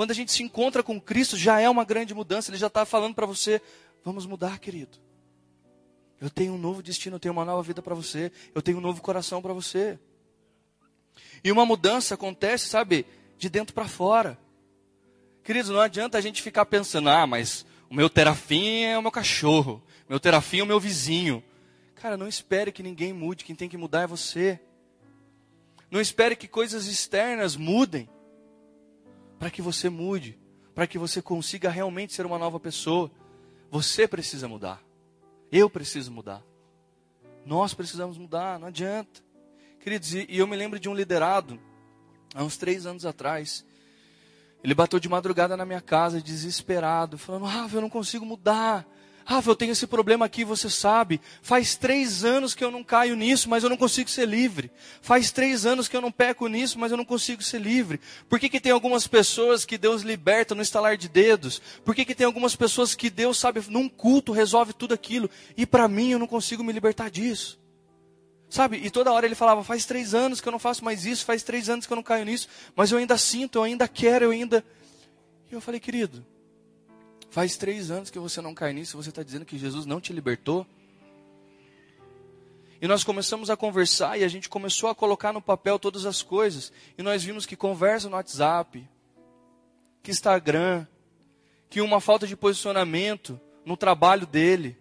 Quando a gente se encontra com Cristo, já é uma grande mudança. Ele já está falando para você: vamos mudar, querido. Eu tenho um novo destino, eu tenho uma nova vida para você, eu tenho um novo coração para você. E uma mudança acontece, sabe, de dentro para fora. Queridos, não adianta a gente ficar pensando, ah, mas o meu terafim é o meu cachorro, meu terafim é o meu vizinho, Cara, não espere que ninguém mude, quem tem que mudar é você. Não espere que coisas externas mudem para que você mude, para que você consiga realmente ser uma nova pessoa. Você precisa mudar. Eu preciso mudar. Nós precisamos mudar, não adianta. Queridos, e eu me lembro de um liderado, há uns três anos atrás. Ele bateu de madrugada na minha casa, desesperado, falando: Ah, eu não consigo mudar. Rafa, eu tenho esse problema aqui, você sabe. Faz três anos que eu não caio nisso, mas eu não consigo ser livre. Faz três anos que eu não peco nisso, mas eu não consigo ser livre. Por que, que tem algumas pessoas que Deus liberta no estalar de dedos? Por que, que tem algumas pessoas que Deus, sabe, num culto resolve tudo aquilo? E para mim eu não consigo me libertar disso. Sabe? E toda hora ele falava: faz três anos que eu não faço mais isso, faz três anos que eu não caio nisso, mas eu ainda sinto, eu ainda quero, eu ainda. E eu falei, querido, Faz três anos que você não cai nisso, você está dizendo que Jesus não te libertou? E nós começamos a conversar e a gente começou a colocar no papel todas as coisas. E nós vimos que conversa no WhatsApp, que Instagram, que uma falta de posicionamento no trabalho dele,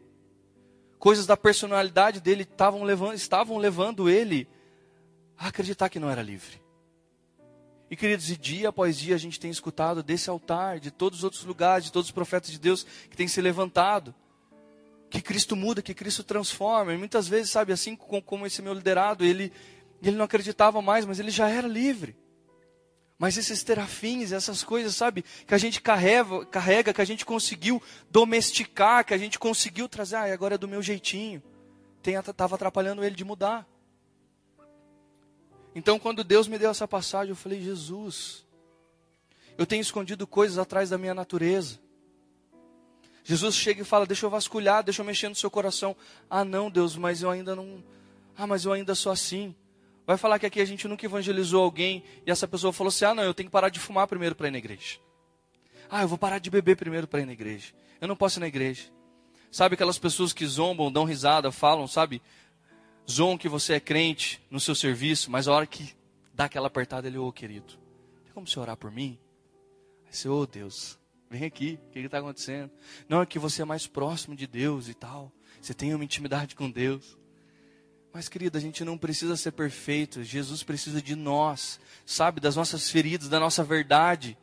coisas da personalidade dele estavam levando, estavam levando ele a acreditar que não era livre. E queridos, e dia após dia a gente tem escutado desse altar, de todos os outros lugares, de todos os profetas de Deus que têm se levantado, que Cristo muda, que Cristo transforma. E muitas vezes, sabe, assim como esse meu liderado, ele, ele não acreditava mais, mas ele já era livre. Mas esses terafins, essas coisas, sabe, que a gente carrega, carrega, que a gente conseguiu domesticar, que a gente conseguiu trazer, ah, agora é do meu jeitinho, estava atrapalhando ele de mudar. Então, quando Deus me deu essa passagem, eu falei: Jesus, eu tenho escondido coisas atrás da minha natureza. Jesus chega e fala: Deixa eu vasculhar, deixa eu mexer no seu coração. Ah, não, Deus, mas eu ainda não. Ah, mas eu ainda sou assim. Vai falar que aqui a gente nunca evangelizou alguém e essa pessoa falou assim: Ah, não, eu tenho que parar de fumar primeiro para ir na igreja. Ah, eu vou parar de beber primeiro para ir na igreja. Eu não posso ir na igreja. Sabe aquelas pessoas que zombam, dão risada, falam, sabe? Zoam que você é crente no seu serviço, mas a hora que dá aquela apertada, ele, ô oh, querido, tem como você orar por mim? Aí você, ô oh, Deus, vem aqui, o que está acontecendo? Não, é que você é mais próximo de Deus e tal, você tem uma intimidade com Deus. Mas, querida, a gente não precisa ser perfeito, Jesus precisa de nós, sabe, das nossas feridas, da nossa verdade.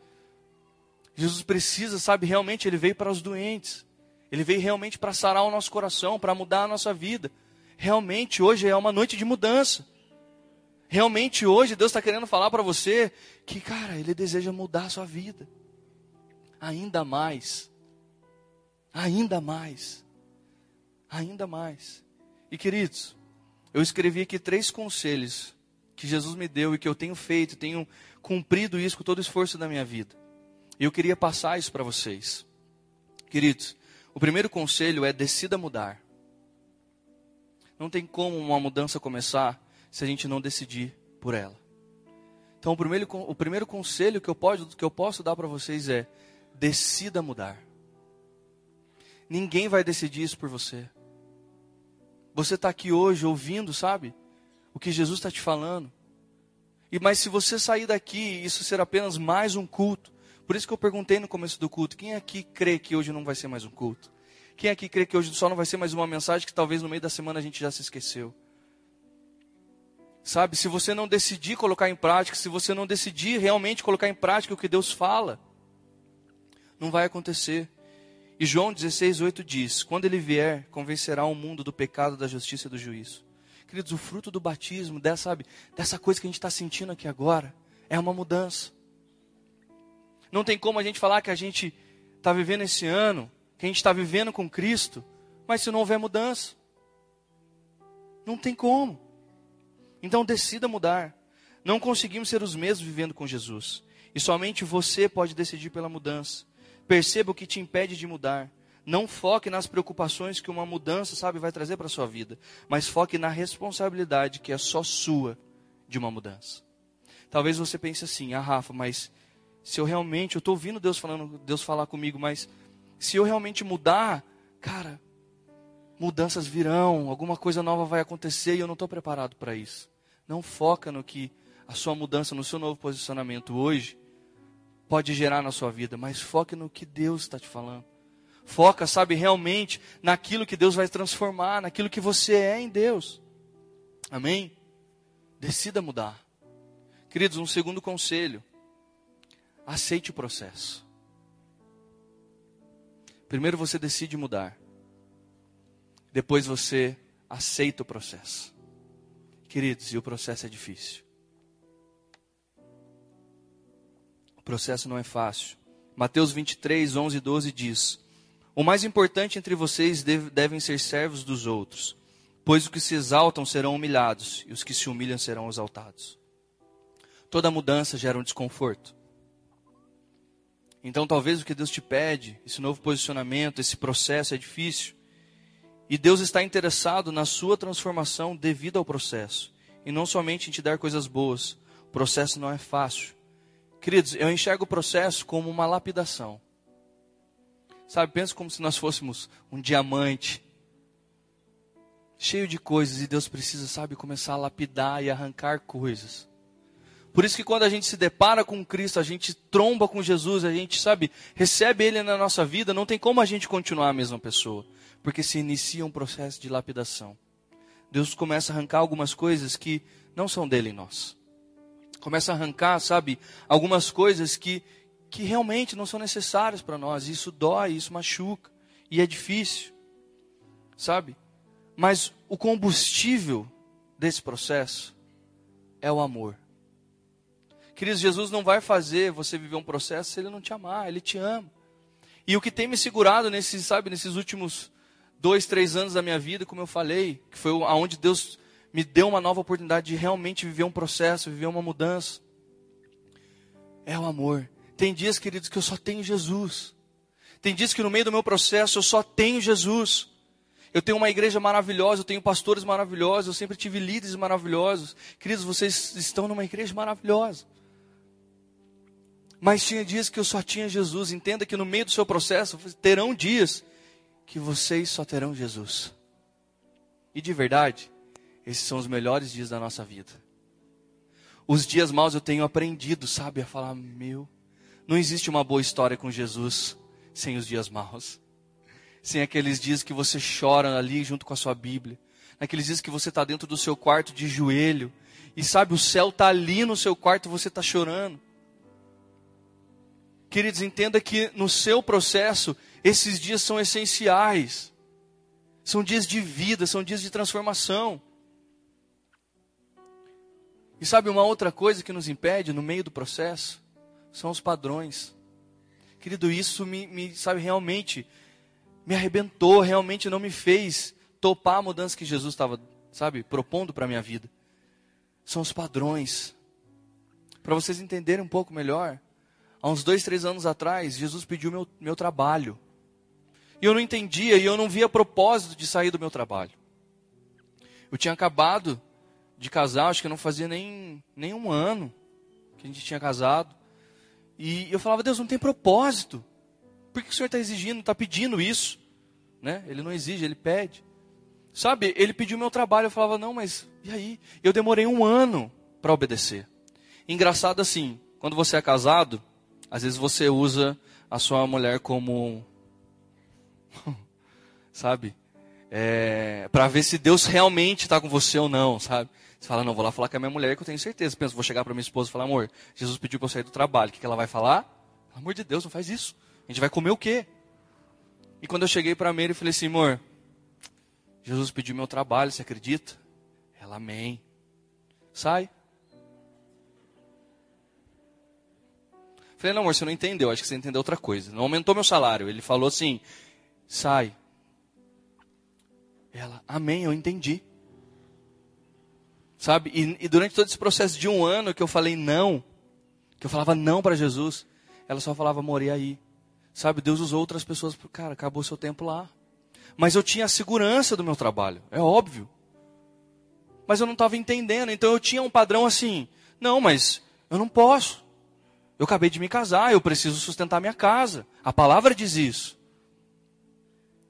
Jesus precisa, sabe, realmente, ele veio para os doentes, ele veio realmente para sarar o nosso coração, para mudar a nossa vida realmente hoje é uma noite de mudança. Realmente hoje Deus está querendo falar para você que, cara, Ele deseja mudar a sua vida. Ainda mais. Ainda mais. Ainda mais. E queridos, eu escrevi aqui três conselhos que Jesus me deu e que eu tenho feito, tenho cumprido isso com todo o esforço da minha vida. E eu queria passar isso para vocês. Queridos, o primeiro conselho é decida mudar. Não tem como uma mudança começar se a gente não decidir por ela. Então, o primeiro, o primeiro conselho que eu, pode, que eu posso dar para vocês é: decida mudar. Ninguém vai decidir isso por você. Você está aqui hoje ouvindo, sabe? O que Jesus está te falando. E mas se você sair daqui, isso ser apenas mais um culto. Por isso que eu perguntei no começo do culto: quem aqui crê que hoje não vai ser mais um culto? Quem aqui crê que hoje só não vai ser mais uma mensagem que talvez no meio da semana a gente já se esqueceu? Sabe, se você não decidir colocar em prática, se você não decidir realmente colocar em prática o que Deus fala, não vai acontecer. E João 16, 8 diz: Quando ele vier, convencerá o mundo do pecado, da justiça e do juízo. Queridos, o fruto do batismo, dessa, sabe, dessa coisa que a gente está sentindo aqui agora, é uma mudança. Não tem como a gente falar que a gente está vivendo esse ano, que a gente está vivendo com Cristo, mas se não houver mudança. Não tem como. Então decida mudar. Não conseguimos ser os mesmos vivendo com Jesus. E somente você pode decidir pela mudança. Perceba o que te impede de mudar. Não foque nas preocupações que uma mudança, sabe, vai trazer para a sua vida, mas foque na responsabilidade que é só sua de uma mudança. Talvez você pense assim: "Ah, Rafa, mas se eu realmente, eu estou ouvindo Deus falando, Deus falar comigo, mas se eu realmente mudar, cara, mudanças virão, alguma coisa nova vai acontecer e eu não estou preparado para isso. Não foca no que a sua mudança, no seu novo posicionamento hoje pode gerar na sua vida, mas foque no que Deus está te falando. Foca, sabe, realmente naquilo que Deus vai transformar, naquilo que você é em Deus. Amém? Decida mudar. Queridos, um segundo conselho. Aceite o processo. Primeiro você decide mudar. Depois você aceita o processo. Queridos, e o processo é difícil. O processo não é fácil. Mateus 23, 11 e 12 diz: o mais importante entre vocês devem ser servos dos outros, pois os que se exaltam serão humilhados e os que se humilham serão exaltados. Toda mudança gera um desconforto. Então, talvez o que Deus te pede, esse novo posicionamento, esse processo é difícil. E Deus está interessado na sua transformação devido ao processo, e não somente em te dar coisas boas. O processo não é fácil. Queridos, eu enxergo o processo como uma lapidação. Sabe, pensa como se nós fôssemos um diamante cheio de coisas e Deus precisa, sabe, começar a lapidar e arrancar coisas. Por isso que quando a gente se depara com Cristo, a gente tromba com Jesus, a gente, sabe, recebe Ele na nossa vida, não tem como a gente continuar a mesma pessoa, porque se inicia um processo de lapidação. Deus começa a arrancar algumas coisas que não são dele em nós. Começa a arrancar, sabe, algumas coisas que, que realmente não são necessárias para nós. Isso dói, isso machuca e é difícil, sabe? Mas o combustível desse processo é o amor. Queridos, Jesus não vai fazer você viver um processo se ele não te amar, ele te ama. E o que tem me segurado nesses, sabe, nesses últimos dois, três anos da minha vida, como eu falei, que foi aonde Deus me deu uma nova oportunidade de realmente viver um processo, viver uma mudança, é o amor. Tem dias, queridos, que eu só tenho Jesus. Tem dias que no meio do meu processo eu só tenho Jesus. Eu tenho uma igreja maravilhosa, eu tenho pastores maravilhosos, eu sempre tive líderes maravilhosos. Queridos, vocês estão numa igreja maravilhosa. Mas tinha dias que eu só tinha Jesus. Entenda que no meio do seu processo terão dias que vocês só terão Jesus. E de verdade, esses são os melhores dias da nossa vida. Os dias maus eu tenho aprendido, sabe, a falar: meu, não existe uma boa história com Jesus sem os dias maus. Sem aqueles dias que você chora ali junto com a sua Bíblia. Naqueles dias que você está dentro do seu quarto de joelho. E sabe, o céu está ali no seu quarto e você está chorando. Queridos, entenda que no seu processo, esses dias são essenciais. São dias de vida, são dias de transformação. E sabe uma outra coisa que nos impede no meio do processo? são os padrões. Querido, isso me, me, sabe, realmente me arrebentou, realmente não me fez topar a mudança que Jesus estava, sabe, propondo para a minha vida. São os padrões. Para vocês entenderem um pouco melhor, há uns dois, três anos atrás, Jesus pediu meu, meu trabalho. E eu não entendia, e eu não via propósito de sair do meu trabalho. Eu tinha acabado de casar, acho que não fazia nem, nem um ano que a gente tinha casado. E eu falava, Deus, não tem propósito. Por que o Senhor está exigindo, está pedindo isso? Né? Ele não exige, ele pede. Sabe, ele pediu meu trabalho, eu falava, não, mas e aí? Eu demorei um ano para obedecer. Engraçado assim, quando você é casado, às vezes você usa a sua mulher como. sabe? É, para ver se Deus realmente está com você ou não, sabe? Você fala, não, vou lá falar com a minha mulher que eu tenho certeza. Pensa, vou chegar para minha esposa e falar, amor, Jesus pediu para eu sair do trabalho. O que, que ela vai falar? Pelo amor de Deus, não faz isso. A gente vai comer o quê? E quando eu cheguei para a Meire, eu falei assim, amor, Jesus pediu meu trabalho, você acredita? Ela, amém. Sai. Falei, não, amor, você não entendeu, acho que você entendeu outra coisa. Não aumentou meu salário. Ele falou assim, sai. Ela, amém, eu entendi. Sabe? E, e, durante todo esse processo de um ano que eu falei não, que eu falava não para Jesus, ela só falava, amor, e aí? Sabe? Deus usou outras pessoas, cara, acabou seu tempo lá. Mas eu tinha a segurança do meu trabalho, é óbvio. Mas eu não estava entendendo, então eu tinha um padrão assim, não, mas eu não posso. Eu acabei de me casar, eu preciso sustentar minha casa. A palavra diz isso.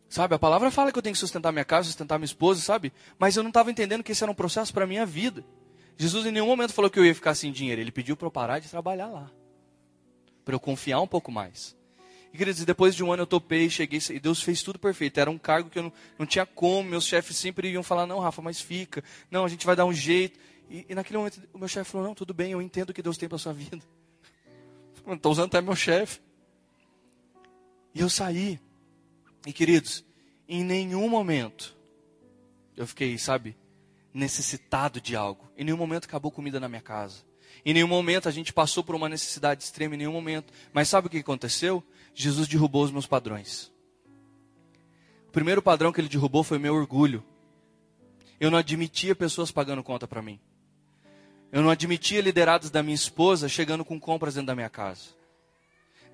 Sabe, a palavra fala que eu tenho que sustentar minha casa, sustentar minha esposa, sabe? Mas eu não estava entendendo que esse era um processo para a minha vida. Jesus em nenhum momento falou que eu ia ficar sem dinheiro. Ele pediu para eu parar de trabalhar lá. Para eu confiar um pouco mais. E queridos, depois de um ano eu topei, cheguei, e Deus fez tudo perfeito. Era um cargo que eu não, não tinha como, meus chefes sempre iam falar, não, Rafa, mas fica. Não, a gente vai dar um jeito. E, e naquele momento o meu chefe falou, não, tudo bem, eu entendo o que Deus tem para sua vida. Estou usando até meu chefe. E eu saí. E queridos, em nenhum momento eu fiquei, sabe, necessitado de algo. Em nenhum momento acabou comida na minha casa. Em nenhum momento a gente passou por uma necessidade extrema, em nenhum momento. Mas sabe o que aconteceu? Jesus derrubou os meus padrões. O primeiro padrão que ele derrubou foi o meu orgulho. Eu não admitia pessoas pagando conta para mim. Eu não admitia liderados da minha esposa chegando com compras dentro da minha casa.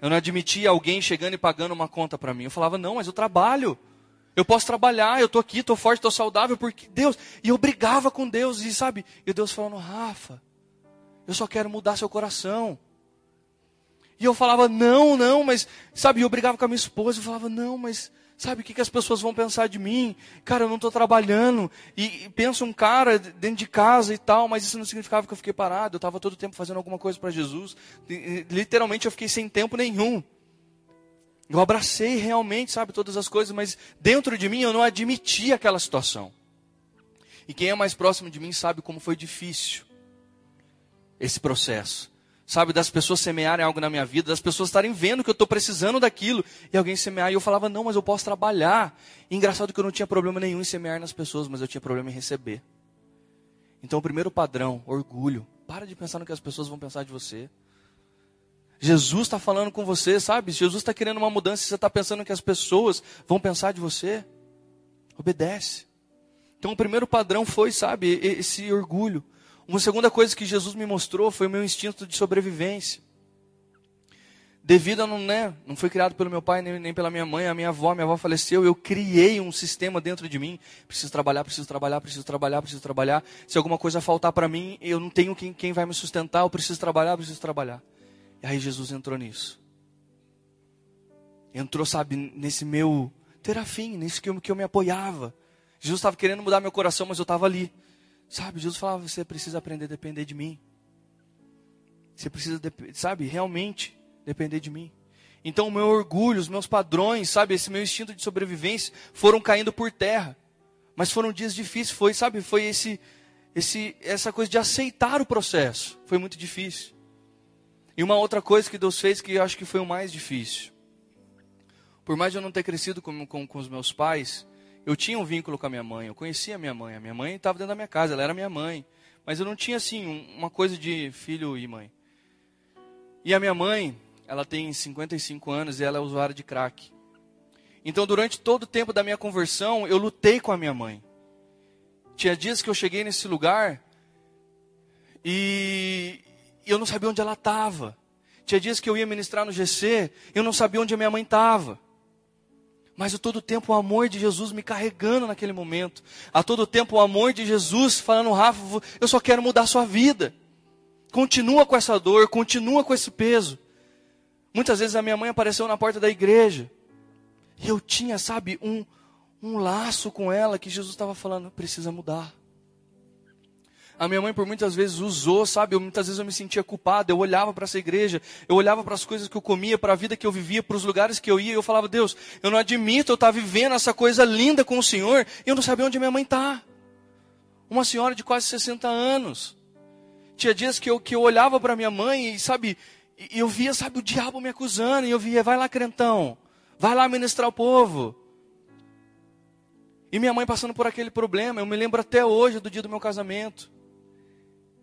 Eu não admitia alguém chegando e pagando uma conta para mim. Eu falava, não, mas eu trabalho. Eu posso trabalhar, eu estou aqui, estou forte, estou saudável, porque Deus. E eu brigava com Deus, e sabe? E Deus falando, Rafa, eu só quero mudar seu coração. E eu falava, não, não, mas, sabe, eu brigava com a minha esposa, eu falava, não, mas Sabe o que, que as pessoas vão pensar de mim? Cara, eu não estou trabalhando. E, e pensa um cara dentro de casa e tal, mas isso não significava que eu fiquei parado. Eu estava todo tempo fazendo alguma coisa para Jesus. Literalmente eu fiquei sem tempo nenhum. Eu abracei realmente, sabe, todas as coisas, mas dentro de mim eu não admitia aquela situação. E quem é mais próximo de mim sabe como foi difícil esse processo sabe, das pessoas semearem algo na minha vida, das pessoas estarem vendo que eu estou precisando daquilo, e alguém semear, e eu falava, não, mas eu posso trabalhar. E engraçado que eu não tinha problema nenhum em semear nas pessoas, mas eu tinha problema em receber. Então, o primeiro padrão, orgulho. Para de pensar no que as pessoas vão pensar de você. Jesus está falando com você, sabe? Jesus está querendo uma mudança e você está pensando que as pessoas vão pensar de você. Obedece. Então, o primeiro padrão foi, sabe, esse orgulho. Uma segunda coisa que Jesus me mostrou foi o meu instinto de sobrevivência. Devido a não, né, não foi criado pelo meu pai nem, nem pela minha mãe, a minha avó, minha avó faleceu, eu criei um sistema dentro de mim. Preciso trabalhar, preciso trabalhar, preciso trabalhar, preciso trabalhar. Se alguma coisa faltar para mim, eu não tenho quem, quem vai me sustentar, eu preciso trabalhar, preciso trabalhar. E aí Jesus entrou nisso. Entrou, sabe, nesse meu terafim, nesse que eu, que eu me apoiava. Jesus estava querendo mudar meu coração, mas eu estava ali. Sabe, Jesus falava, você precisa aprender a depender de mim. Você precisa, sabe, realmente depender de mim. Então o meu orgulho, os meus padrões, sabe, esse meu instinto de sobrevivência foram caindo por terra. Mas foram dias difíceis, foi, sabe, foi esse esse essa coisa de aceitar o processo. Foi muito difícil. E uma outra coisa que Deus fez que eu acho que foi o mais difícil. Por mais de eu não ter crescido com, com, com os meus pais, eu tinha um vínculo com a minha mãe, eu conhecia a minha mãe. A minha mãe estava dentro da minha casa, ela era minha mãe. Mas eu não tinha, assim, uma coisa de filho e mãe. E a minha mãe, ela tem 55 anos e ela é usuária de crack. Então, durante todo o tempo da minha conversão, eu lutei com a minha mãe. Tinha dias que eu cheguei nesse lugar e eu não sabia onde ela estava. Tinha dias que eu ia ministrar no GC eu não sabia onde a minha mãe estava. Mas a todo tempo o amor de Jesus me carregando naquele momento. A todo tempo o amor de Jesus falando, Rafa, eu só quero mudar a sua vida. Continua com essa dor, continua com esse peso. Muitas vezes a minha mãe apareceu na porta da igreja. E eu tinha, sabe, um, um laço com ela que Jesus estava falando, precisa mudar. A minha mãe por muitas vezes usou, sabe? Eu, muitas vezes eu me sentia culpado. Eu olhava para essa igreja, eu olhava para as coisas que eu comia, para a vida que eu vivia, para os lugares que eu ia. E eu falava, Deus, eu não admito eu estar tá vivendo essa coisa linda com o Senhor e eu não sabia onde minha mãe está. Uma senhora de quase 60 anos. Tinha dias que eu, que eu olhava para minha mãe e, sabe, e eu via, sabe, o diabo me acusando. E eu via, vai lá, crentão. Vai lá ministrar o povo. E minha mãe passando por aquele problema. Eu me lembro até hoje do dia do meu casamento.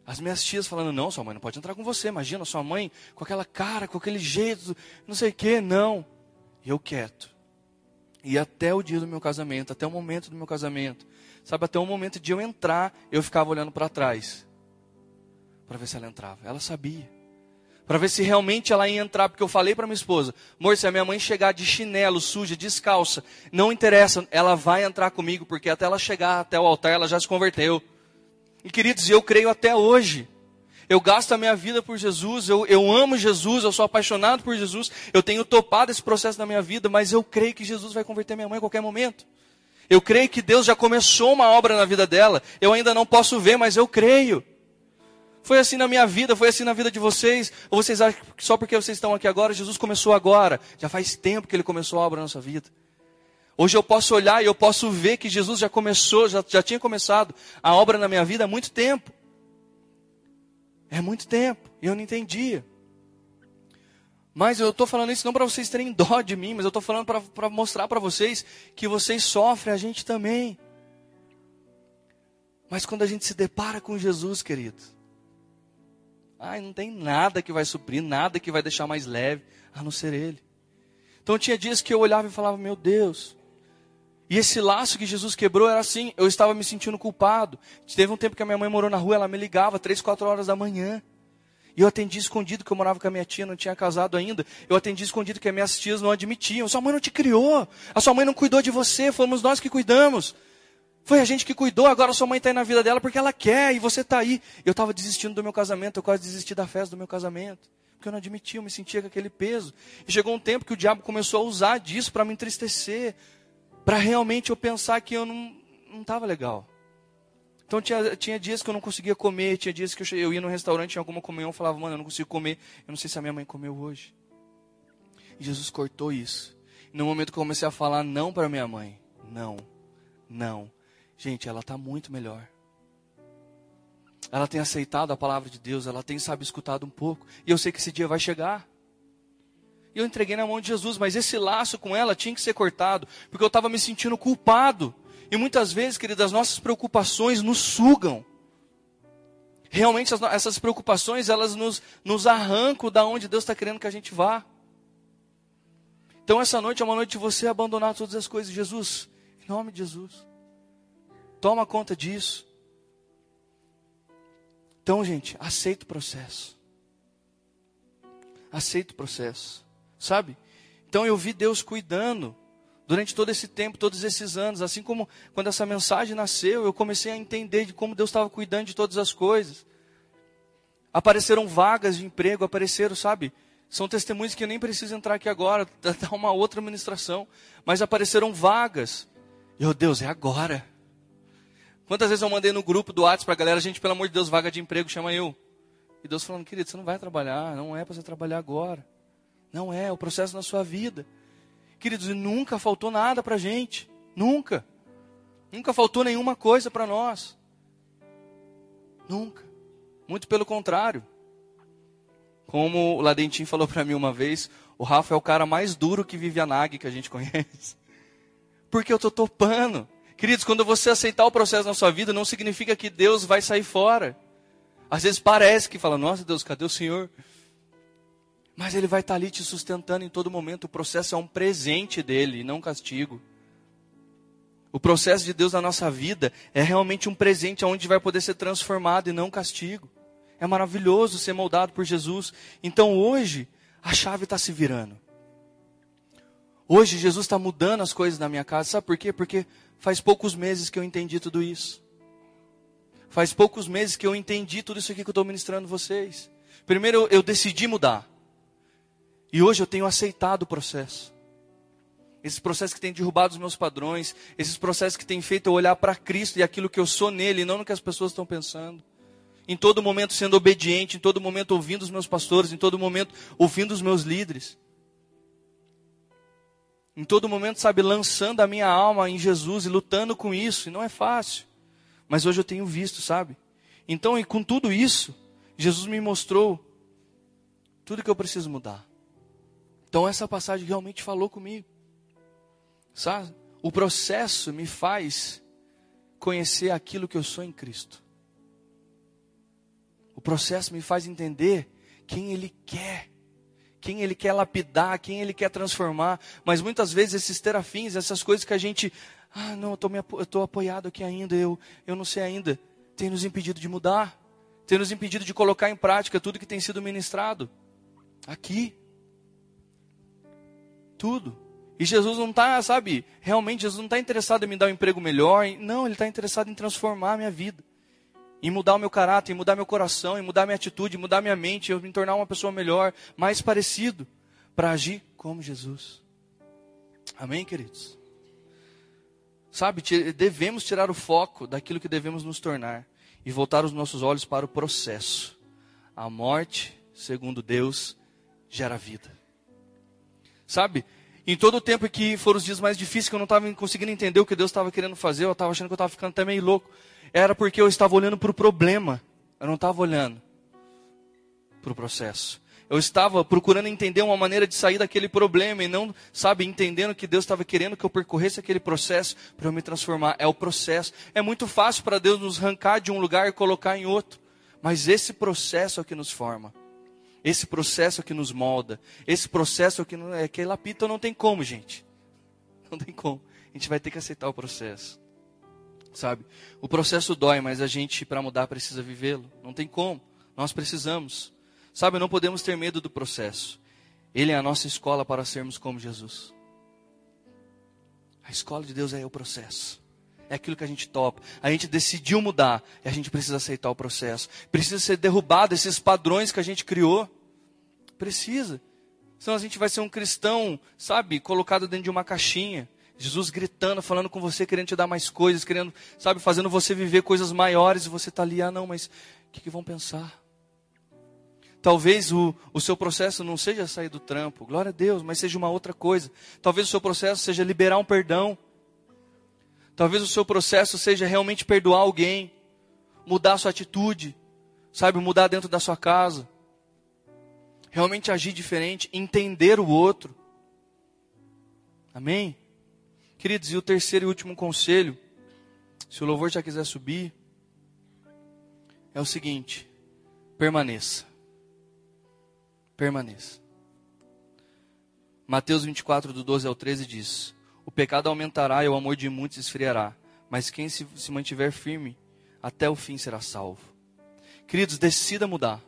As minhas tias falando, não, sua mãe não pode entrar com você. Imagina sua mãe com aquela cara, com aquele jeito, não sei o que, não. E eu quieto. E até o dia do meu casamento, até o momento do meu casamento, sabe, até o momento de eu entrar, eu ficava olhando para trás. Para ver se ela entrava. Ela sabia. Para ver se realmente ela ia entrar, porque eu falei para minha esposa, amor, se a minha mãe chegar de chinelo, suja, descalça, não interessa, ela vai entrar comigo, porque até ela chegar até o altar, ela já se converteu. E queridos, eu creio até hoje. Eu gasto a minha vida por Jesus, eu, eu amo Jesus, eu sou apaixonado por Jesus, eu tenho topado esse processo na minha vida, mas eu creio que Jesus vai converter minha mãe a qualquer momento. Eu creio que Deus já começou uma obra na vida dela, eu ainda não posso ver, mas eu creio. Foi assim na minha vida, foi assim na vida de vocês. Ou vocês acham que só porque vocês estão aqui agora, Jesus começou agora? Já faz tempo que ele começou a obra na nossa vida. Hoje eu posso olhar e eu posso ver que Jesus já começou, já, já tinha começado a obra na minha vida há muito tempo. É muito tempo. E eu não entendia. Mas eu estou falando isso não para vocês terem dó de mim, mas eu estou falando para mostrar para vocês que vocês sofrem, a gente também. Mas quando a gente se depara com Jesus, querido, ai, não tem nada que vai suprir, nada que vai deixar mais leve, a não ser Ele. Então tinha dias que eu olhava e falava, meu Deus, e esse laço que Jesus quebrou era assim, eu estava me sentindo culpado. Teve um tempo que a minha mãe morou na rua, ela me ligava três, quatro horas da manhã. E eu atendi escondido, que eu morava com a minha tia, não tinha casado ainda. Eu atendi escondido que as minhas tias não admitiam. Sua mãe não te criou. A sua mãe não cuidou de você, fomos nós que cuidamos. Foi a gente que cuidou, agora sua mãe está aí na vida dela porque ela quer e você está aí. Eu estava desistindo do meu casamento, eu quase desisti da festa do meu casamento. Porque eu não admitia, eu me sentia com aquele peso. E chegou um tempo que o diabo começou a usar disso para me entristecer, para realmente eu pensar que eu não estava legal. Então tinha, tinha dias que eu não conseguia comer, tinha dias que eu, eu ia no restaurante em alguma comunhão, falava, mano, eu não consigo comer, eu não sei se a minha mãe comeu hoje. E Jesus cortou isso. E no momento que eu comecei a falar não para minha mãe, não, não, gente, ela está muito melhor. Ela tem aceitado a palavra de Deus, ela tem, sabe, escutado um pouco. E eu sei que esse dia vai chegar. Eu entreguei na mão de Jesus, mas esse laço com ela tinha que ser cortado, porque eu estava me sentindo culpado. E muitas vezes, queridas, as nossas preocupações nos sugam. Realmente essas preocupações, elas nos, nos arrancam da onde Deus está querendo que a gente vá. Então essa noite é uma noite de você abandonar todas as coisas. Jesus, em nome de Jesus. Toma conta disso. Então, gente, aceita o processo. Aceita o processo sabe? Então eu vi Deus cuidando durante todo esse tempo, todos esses anos, assim como quando essa mensagem nasceu, eu comecei a entender de como Deus estava cuidando de todas as coisas. Apareceram vagas de emprego, apareceram, sabe? São testemunhos que eu nem preciso entrar aqui agora, dar uma outra ministração, mas apareceram vagas. Meu Deus, é agora. Quantas vezes eu mandei no grupo do WhatsApp para a galera, gente, pelo amor de Deus, vaga de emprego, chama eu. E Deus falando, querido, você não vai trabalhar, não é para você trabalhar agora. Não é, é o processo na sua vida. Queridos, nunca faltou nada para a gente. Nunca. Nunca faltou nenhuma coisa para nós. Nunca. Muito pelo contrário. Como o Ladentim falou para mim uma vez, o Rafa é o cara mais duro que vive a NAG que a gente conhece. Porque eu estou topando. Queridos, quando você aceitar o processo na sua vida, não significa que Deus vai sair fora. Às vezes parece que fala, nossa Deus, cadê o Senhor? Mas Ele vai estar ali te sustentando em todo momento. O processo é um presente dele, não castigo. O processo de Deus na nossa vida é realmente um presente onde vai poder ser transformado e não castigo. É maravilhoso ser moldado por Jesus. Então hoje, a chave está se virando. Hoje, Jesus está mudando as coisas na minha casa. Sabe por quê? Porque faz poucos meses que eu entendi tudo isso. Faz poucos meses que eu entendi tudo isso aqui que eu estou ministrando vocês. Primeiro, eu decidi mudar. E hoje eu tenho aceitado o processo. Esses processos que têm derrubado os meus padrões, esses processos que têm feito eu olhar para Cristo e aquilo que eu sou nele, e não no que as pessoas estão pensando. Em todo momento sendo obediente, em todo momento ouvindo os meus pastores, em todo momento ouvindo os meus líderes. Em todo momento, sabe, lançando a minha alma em Jesus e lutando com isso, e não é fácil. mas hoje eu tenho visto, sabe? Então, e com tudo isso, Jesus me mostrou tudo que eu preciso mudar. Então, essa passagem realmente falou comigo. Sabe? O processo me faz conhecer aquilo que eu sou em Cristo. O processo me faz entender quem Ele quer, quem Ele quer lapidar, quem Ele quer transformar. Mas muitas vezes esses terafins, essas coisas que a gente, ah, não, eu estou apoiado aqui ainda, eu, eu não sei ainda, tem nos impedido de mudar, tem nos impedido de colocar em prática tudo que tem sido ministrado aqui. Tudo. E Jesus não está, sabe, realmente Jesus não está interessado em me dar um emprego melhor. Não, Ele está interessado em transformar a minha vida. Em mudar o meu caráter, em mudar meu coração, em mudar minha atitude, em mudar minha mente, em me tornar uma pessoa melhor, mais parecido, para agir como Jesus. Amém, queridos? Sabe, devemos tirar o foco daquilo que devemos nos tornar e voltar os nossos olhos para o processo. A morte, segundo Deus, gera vida. Sabe, em todo o tempo que foram os dias mais difíceis, que eu não estava conseguindo entender o que Deus estava querendo fazer, eu estava achando que eu estava ficando até meio louco, era porque eu estava olhando para o problema, eu não estava olhando para o processo. Eu estava procurando entender uma maneira de sair daquele problema e não, sabe, entendendo que Deus estava querendo que eu percorresse aquele processo para eu me transformar. É o processo. É muito fácil para Deus nos arrancar de um lugar e colocar em outro. Mas esse processo é o que nos forma. Esse processo que nos molda, esse processo que, é que lapita, não tem como, gente. Não tem como. A gente vai ter que aceitar o processo. Sabe? O processo dói, mas a gente, para mudar, precisa vivê-lo. Não tem como. Nós precisamos. Sabe, não podemos ter medo do processo. Ele é a nossa escola para sermos como Jesus. A escola de Deus é o processo. É aquilo que a gente topa. A gente decidiu mudar e a gente precisa aceitar o processo. Precisa ser derrubado esses padrões que a gente criou. Precisa. Senão a gente vai ser um cristão, sabe, colocado dentro de uma caixinha. Jesus gritando, falando com você, querendo te dar mais coisas, querendo, sabe, fazendo você viver coisas maiores e você está ali, ah, não, mas o que, que vão pensar? Talvez o, o seu processo não seja sair do trampo, glória a Deus, mas seja uma outra coisa. Talvez o seu processo seja liberar um perdão. Talvez o seu processo seja realmente perdoar alguém, mudar a sua atitude, sabe, mudar dentro da sua casa. Realmente agir diferente, entender o outro. Amém? Queridos, e o terceiro e último conselho, se o louvor já quiser subir, é o seguinte: permaneça. Permaneça. Mateus 24, do 12 ao 13 diz: o pecado aumentará e o amor de muitos esfriará, mas quem se, se mantiver firme até o fim será salvo. Queridos, decida mudar.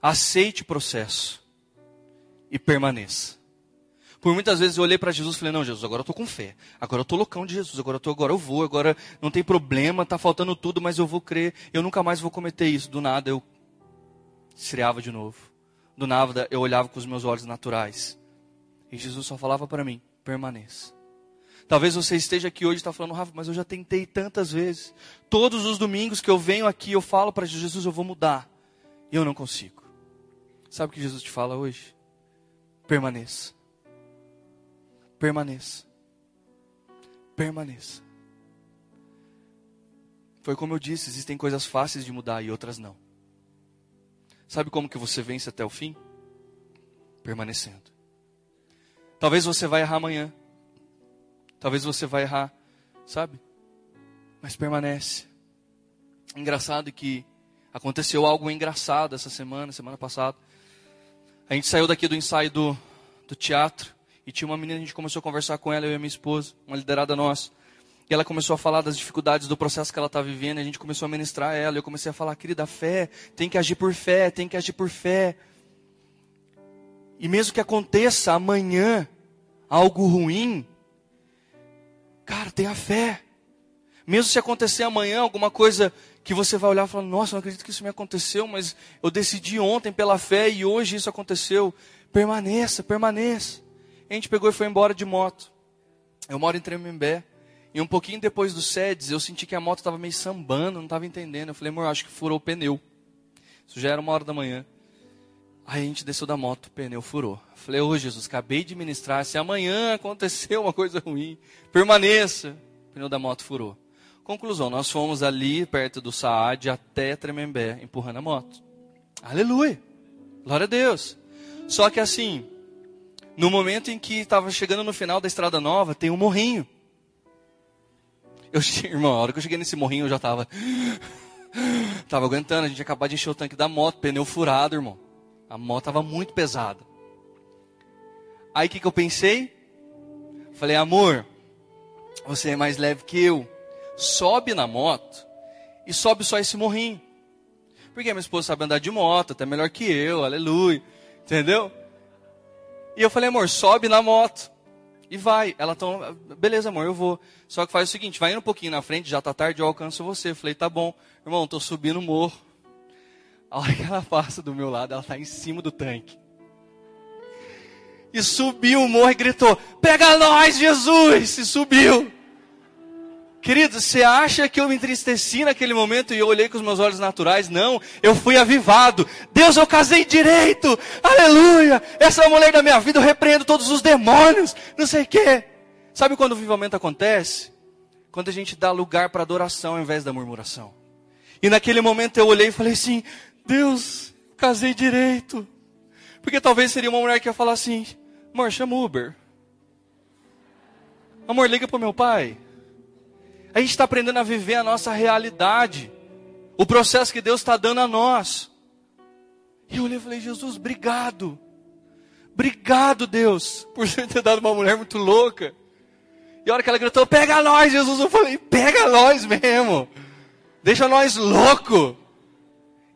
Aceite o processo e permaneça. Por muitas vezes eu olhei para Jesus e falei: Não, Jesus, agora eu estou com fé. Agora eu estou loucão de Jesus. Agora eu, tô, agora eu vou. Agora não tem problema, está faltando tudo, mas eu vou crer. Eu nunca mais vou cometer isso. Do nada eu esfriava de novo. Do nada eu olhava com os meus olhos naturais. E Jesus só falava para mim: permaneça. Talvez você esteja aqui hoje e está falando, Rafa, mas eu já tentei tantas vezes. Todos os domingos que eu venho aqui, eu falo para Jesus, eu vou mudar. E eu não consigo. Sabe o que Jesus te fala hoje? Permaneça. Permaneça. Permaneça. Foi como eu disse, existem coisas fáceis de mudar e outras não. Sabe como que você vence até o fim? Permanecendo. Talvez você vai errar amanhã. Talvez você vai errar, sabe? Mas permanece. Engraçado que aconteceu algo engraçado essa semana, semana passada. A gente saiu daqui do ensaio do, do teatro e tinha uma menina, a gente começou a conversar com ela, eu e minha esposa, uma liderada nossa. E ela começou a falar das dificuldades do processo que ela está vivendo, a gente começou a ministrar ela. Eu comecei a falar, querida, fé, tem que agir por fé, tem que agir por fé. E mesmo que aconteça amanhã algo ruim, cara, tenha fé. Mesmo se acontecer amanhã alguma coisa que você vai olhar e falar: Nossa, não acredito que isso me aconteceu, mas eu decidi ontem pela fé e hoje isso aconteceu. Permaneça, permaneça. A gente pegou e foi embora de moto. Eu moro em Tremembé. E um pouquinho depois do SEDES, eu senti que a moto estava meio sambando, não estava entendendo. Eu falei, amor, acho que furou o pneu. Isso já era uma hora da manhã. Aí a gente desceu da moto, o pneu furou. Falei, ô oh, Jesus, acabei de ministrar. Se amanhã aconteceu uma coisa ruim, permaneça. O pneu da moto furou. Conclusão, nós fomos ali perto do Saad até Tremembé, empurrando a moto. Aleluia! Glória a Deus! Só que assim, no momento em que estava chegando no final da estrada nova, tem um morrinho. Eu, irmão, a hora que eu cheguei nesse morrinho, eu já estava. Tava aguentando, a gente acabou de encher o tanque da moto, pneu furado, irmão. A moto estava muito pesada. Aí o que, que eu pensei? Falei, amor, você é mais leve que eu. Sobe na moto e sobe só esse morrinho. Porque minha esposa sabe andar de moto, até melhor que eu, aleluia. Entendeu? E eu falei, amor, sobe na moto. E vai. Ela tão, beleza, amor, eu vou. Só que faz o seguinte, vai indo um pouquinho na frente, já tá tarde, eu alcanço você. Eu falei, tá bom. Irmão, tô subindo o morro. A hora que ela passa do meu lado, ela tá em cima do tanque. E subiu o morro e gritou: Pega nós, Jesus! E subiu. Querido, você acha que eu me entristeci naquele momento e eu olhei com os meus olhos naturais? Não, eu fui avivado. Deus, eu casei direito. Aleluia. Essa é a mulher da minha vida, eu repreendo todos os demônios. Não sei o quê. Sabe quando o avivamento acontece? Quando a gente dá lugar para adoração ao invés da murmuração. E naquele momento eu olhei e falei assim: Deus, casei direito. Porque talvez seria uma mulher que ia falar assim: Amor, chama Uber. Amor, liga para o meu pai. A gente está aprendendo a viver a nossa realidade. O processo que Deus está dando a nós. E eu olhei e falei, Jesus, obrigado. Obrigado, Deus, por ter dado uma mulher muito louca. E a hora que ela gritou, pega nós, Jesus, eu falei, pega nós mesmo. Deixa nós louco.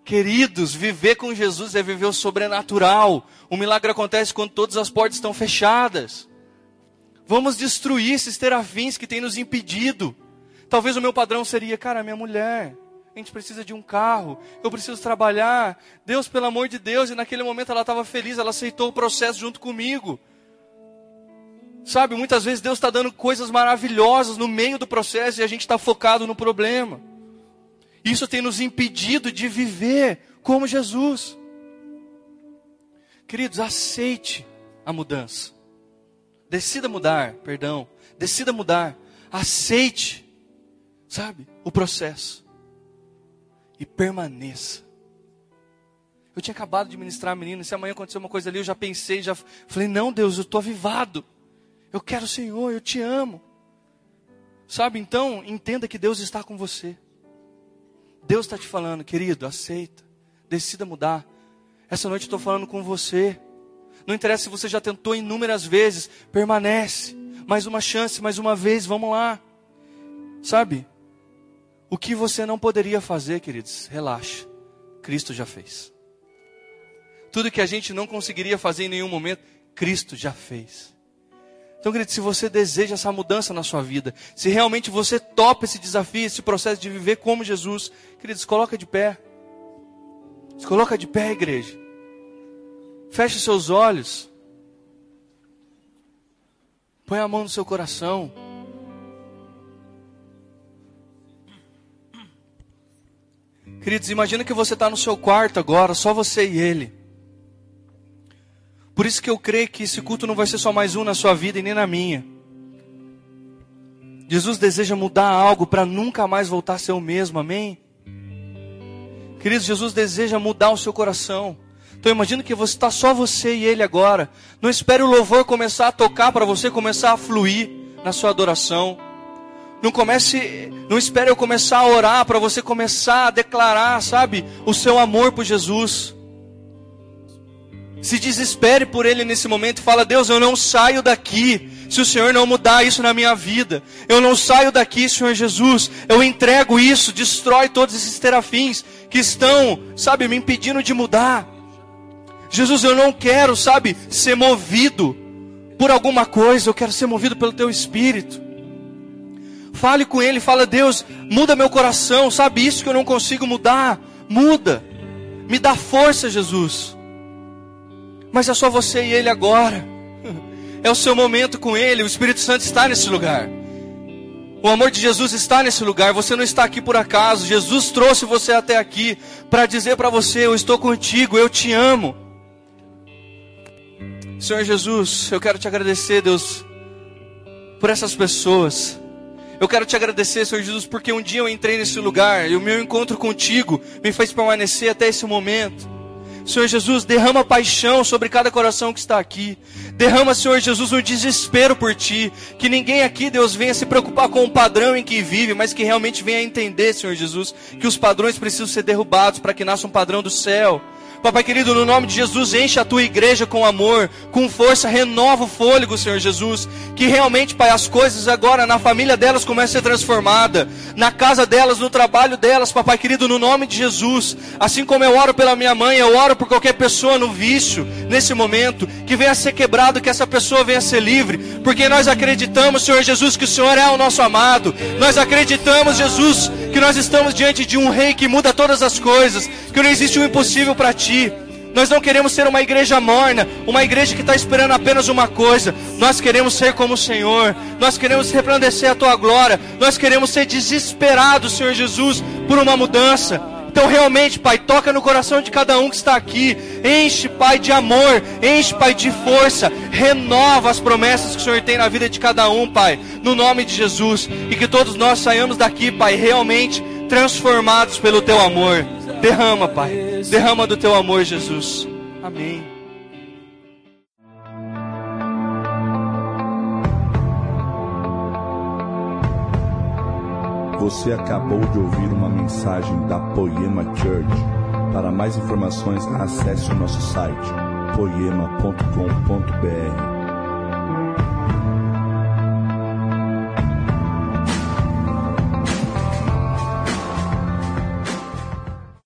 Queridos, viver com Jesus é viver o sobrenatural. O milagre acontece quando todas as portas estão fechadas. Vamos destruir esses terafins que têm nos impedido. Talvez o meu padrão seria, cara, minha mulher, a gente precisa de um carro, eu preciso trabalhar. Deus, pelo amor de Deus, e naquele momento ela estava feliz, ela aceitou o processo junto comigo. Sabe, muitas vezes Deus está dando coisas maravilhosas no meio do processo e a gente está focado no problema. Isso tem nos impedido de viver como Jesus. Queridos, aceite a mudança. Decida mudar, perdão. Decida mudar. Aceite sabe? O processo. E permaneça. Eu tinha acabado de ministrar a menina, se amanhã acontecer uma coisa ali, eu já pensei, já falei, não, Deus, eu estou avivado. Eu quero o Senhor, eu te amo. Sabe, então, entenda que Deus está com você. Deus está te falando, querido, aceita, decida mudar. Essa noite estou falando com você. Não interessa se você já tentou inúmeras vezes, permanece. Mais uma chance, mais uma vez, vamos lá. Sabe? O que você não poderia fazer, queridos, relaxa. Cristo já fez. Tudo que a gente não conseguiria fazer em nenhum momento, Cristo já fez. Então, querido, se você deseja essa mudança na sua vida, se realmente você topa esse desafio, esse processo de viver como Jesus, queridos, coloca de pé. Se coloca de pé, igreja. Feche seus olhos. Põe a mão no seu coração. Queridos, imagina que você está no seu quarto agora, só você e ele. Por isso que eu creio que esse culto não vai ser só mais um na sua vida e nem na minha. Jesus deseja mudar algo para nunca mais voltar a ser o mesmo, amém? Queridos, Jesus deseja mudar o seu coração. Então imagina que você está só você e ele agora. Não espere o louvor começar a tocar para você começar a fluir na sua adoração. Não comece, não espere eu começar a orar para você começar a declarar, sabe, o seu amor por Jesus. Se desespere por ele nesse momento e fala: Deus, eu não saio daqui se o Senhor não mudar isso na minha vida. Eu não saio daqui, Senhor Jesus. Eu entrego isso, destrói todos esses terafins que estão, sabe, me impedindo de mudar. Jesus, eu não quero, sabe, ser movido por alguma coisa, eu quero ser movido pelo teu espírito. Fale com Ele, fala, Deus, muda meu coração, sabe isso que eu não consigo mudar? Muda, me dá força, Jesus. Mas é só você e Ele agora. É o seu momento com Ele, o Espírito Santo está nesse lugar. O amor de Jesus está nesse lugar. Você não está aqui por acaso. Jesus trouxe você até aqui para dizer para você: Eu estou contigo, eu te amo. Senhor Jesus, eu quero te agradecer, Deus, por essas pessoas Eu quero te agradecer, Senhor Jesus, porque um dia eu entrei nesse lugar e o meu encontro contigo me fez permanecer até esse momento. Senhor Jesus, derrama paixão sobre cada coração que está aqui. Derrama, Senhor Jesus, um desespero por ti. Que ninguém aqui, Deus, venha se preocupar com o padrão em que vive, mas que realmente venha entender, Senhor Jesus, que os padrões precisam ser derrubados para que nasça um padrão do céu. Papai querido, no nome de Jesus, enche a tua igreja com amor, com força, renova o fôlego, Senhor Jesus. Que realmente, Pai, as coisas agora na família delas comecem a ser transformadas, na casa delas, no trabalho delas, Papai querido, no nome de Jesus. Assim como eu oro pela minha mãe, eu oro por qualquer pessoa no vício, nesse momento, que venha a ser quebrado, que essa pessoa venha a ser livre, porque nós acreditamos, Senhor Jesus, que o Senhor é o nosso amado. Nós acreditamos, Jesus, que nós estamos diante de um rei que muda todas as coisas, que não existe um impossível para ti. Nós não queremos ser uma igreja morna, uma igreja que está esperando apenas uma coisa. Nós queremos ser como o Senhor. Nós queremos resplandecer a tua glória. Nós queremos ser desesperados, Senhor Jesus, por uma mudança. Então, realmente, Pai, toca no coração de cada um que está aqui. Enche, Pai, de amor. Enche, Pai, de força. Renova as promessas que o Senhor tem na vida de cada um, Pai. No nome de Jesus. E que todos nós saiamos daqui, Pai, realmente transformados pelo Teu amor. Derrama, Pai. Derrama do Teu amor, Jesus. Amém. Você acabou de ouvir uma mensagem da Poema Church. Para mais informações, acesse o nosso site poema.com.br.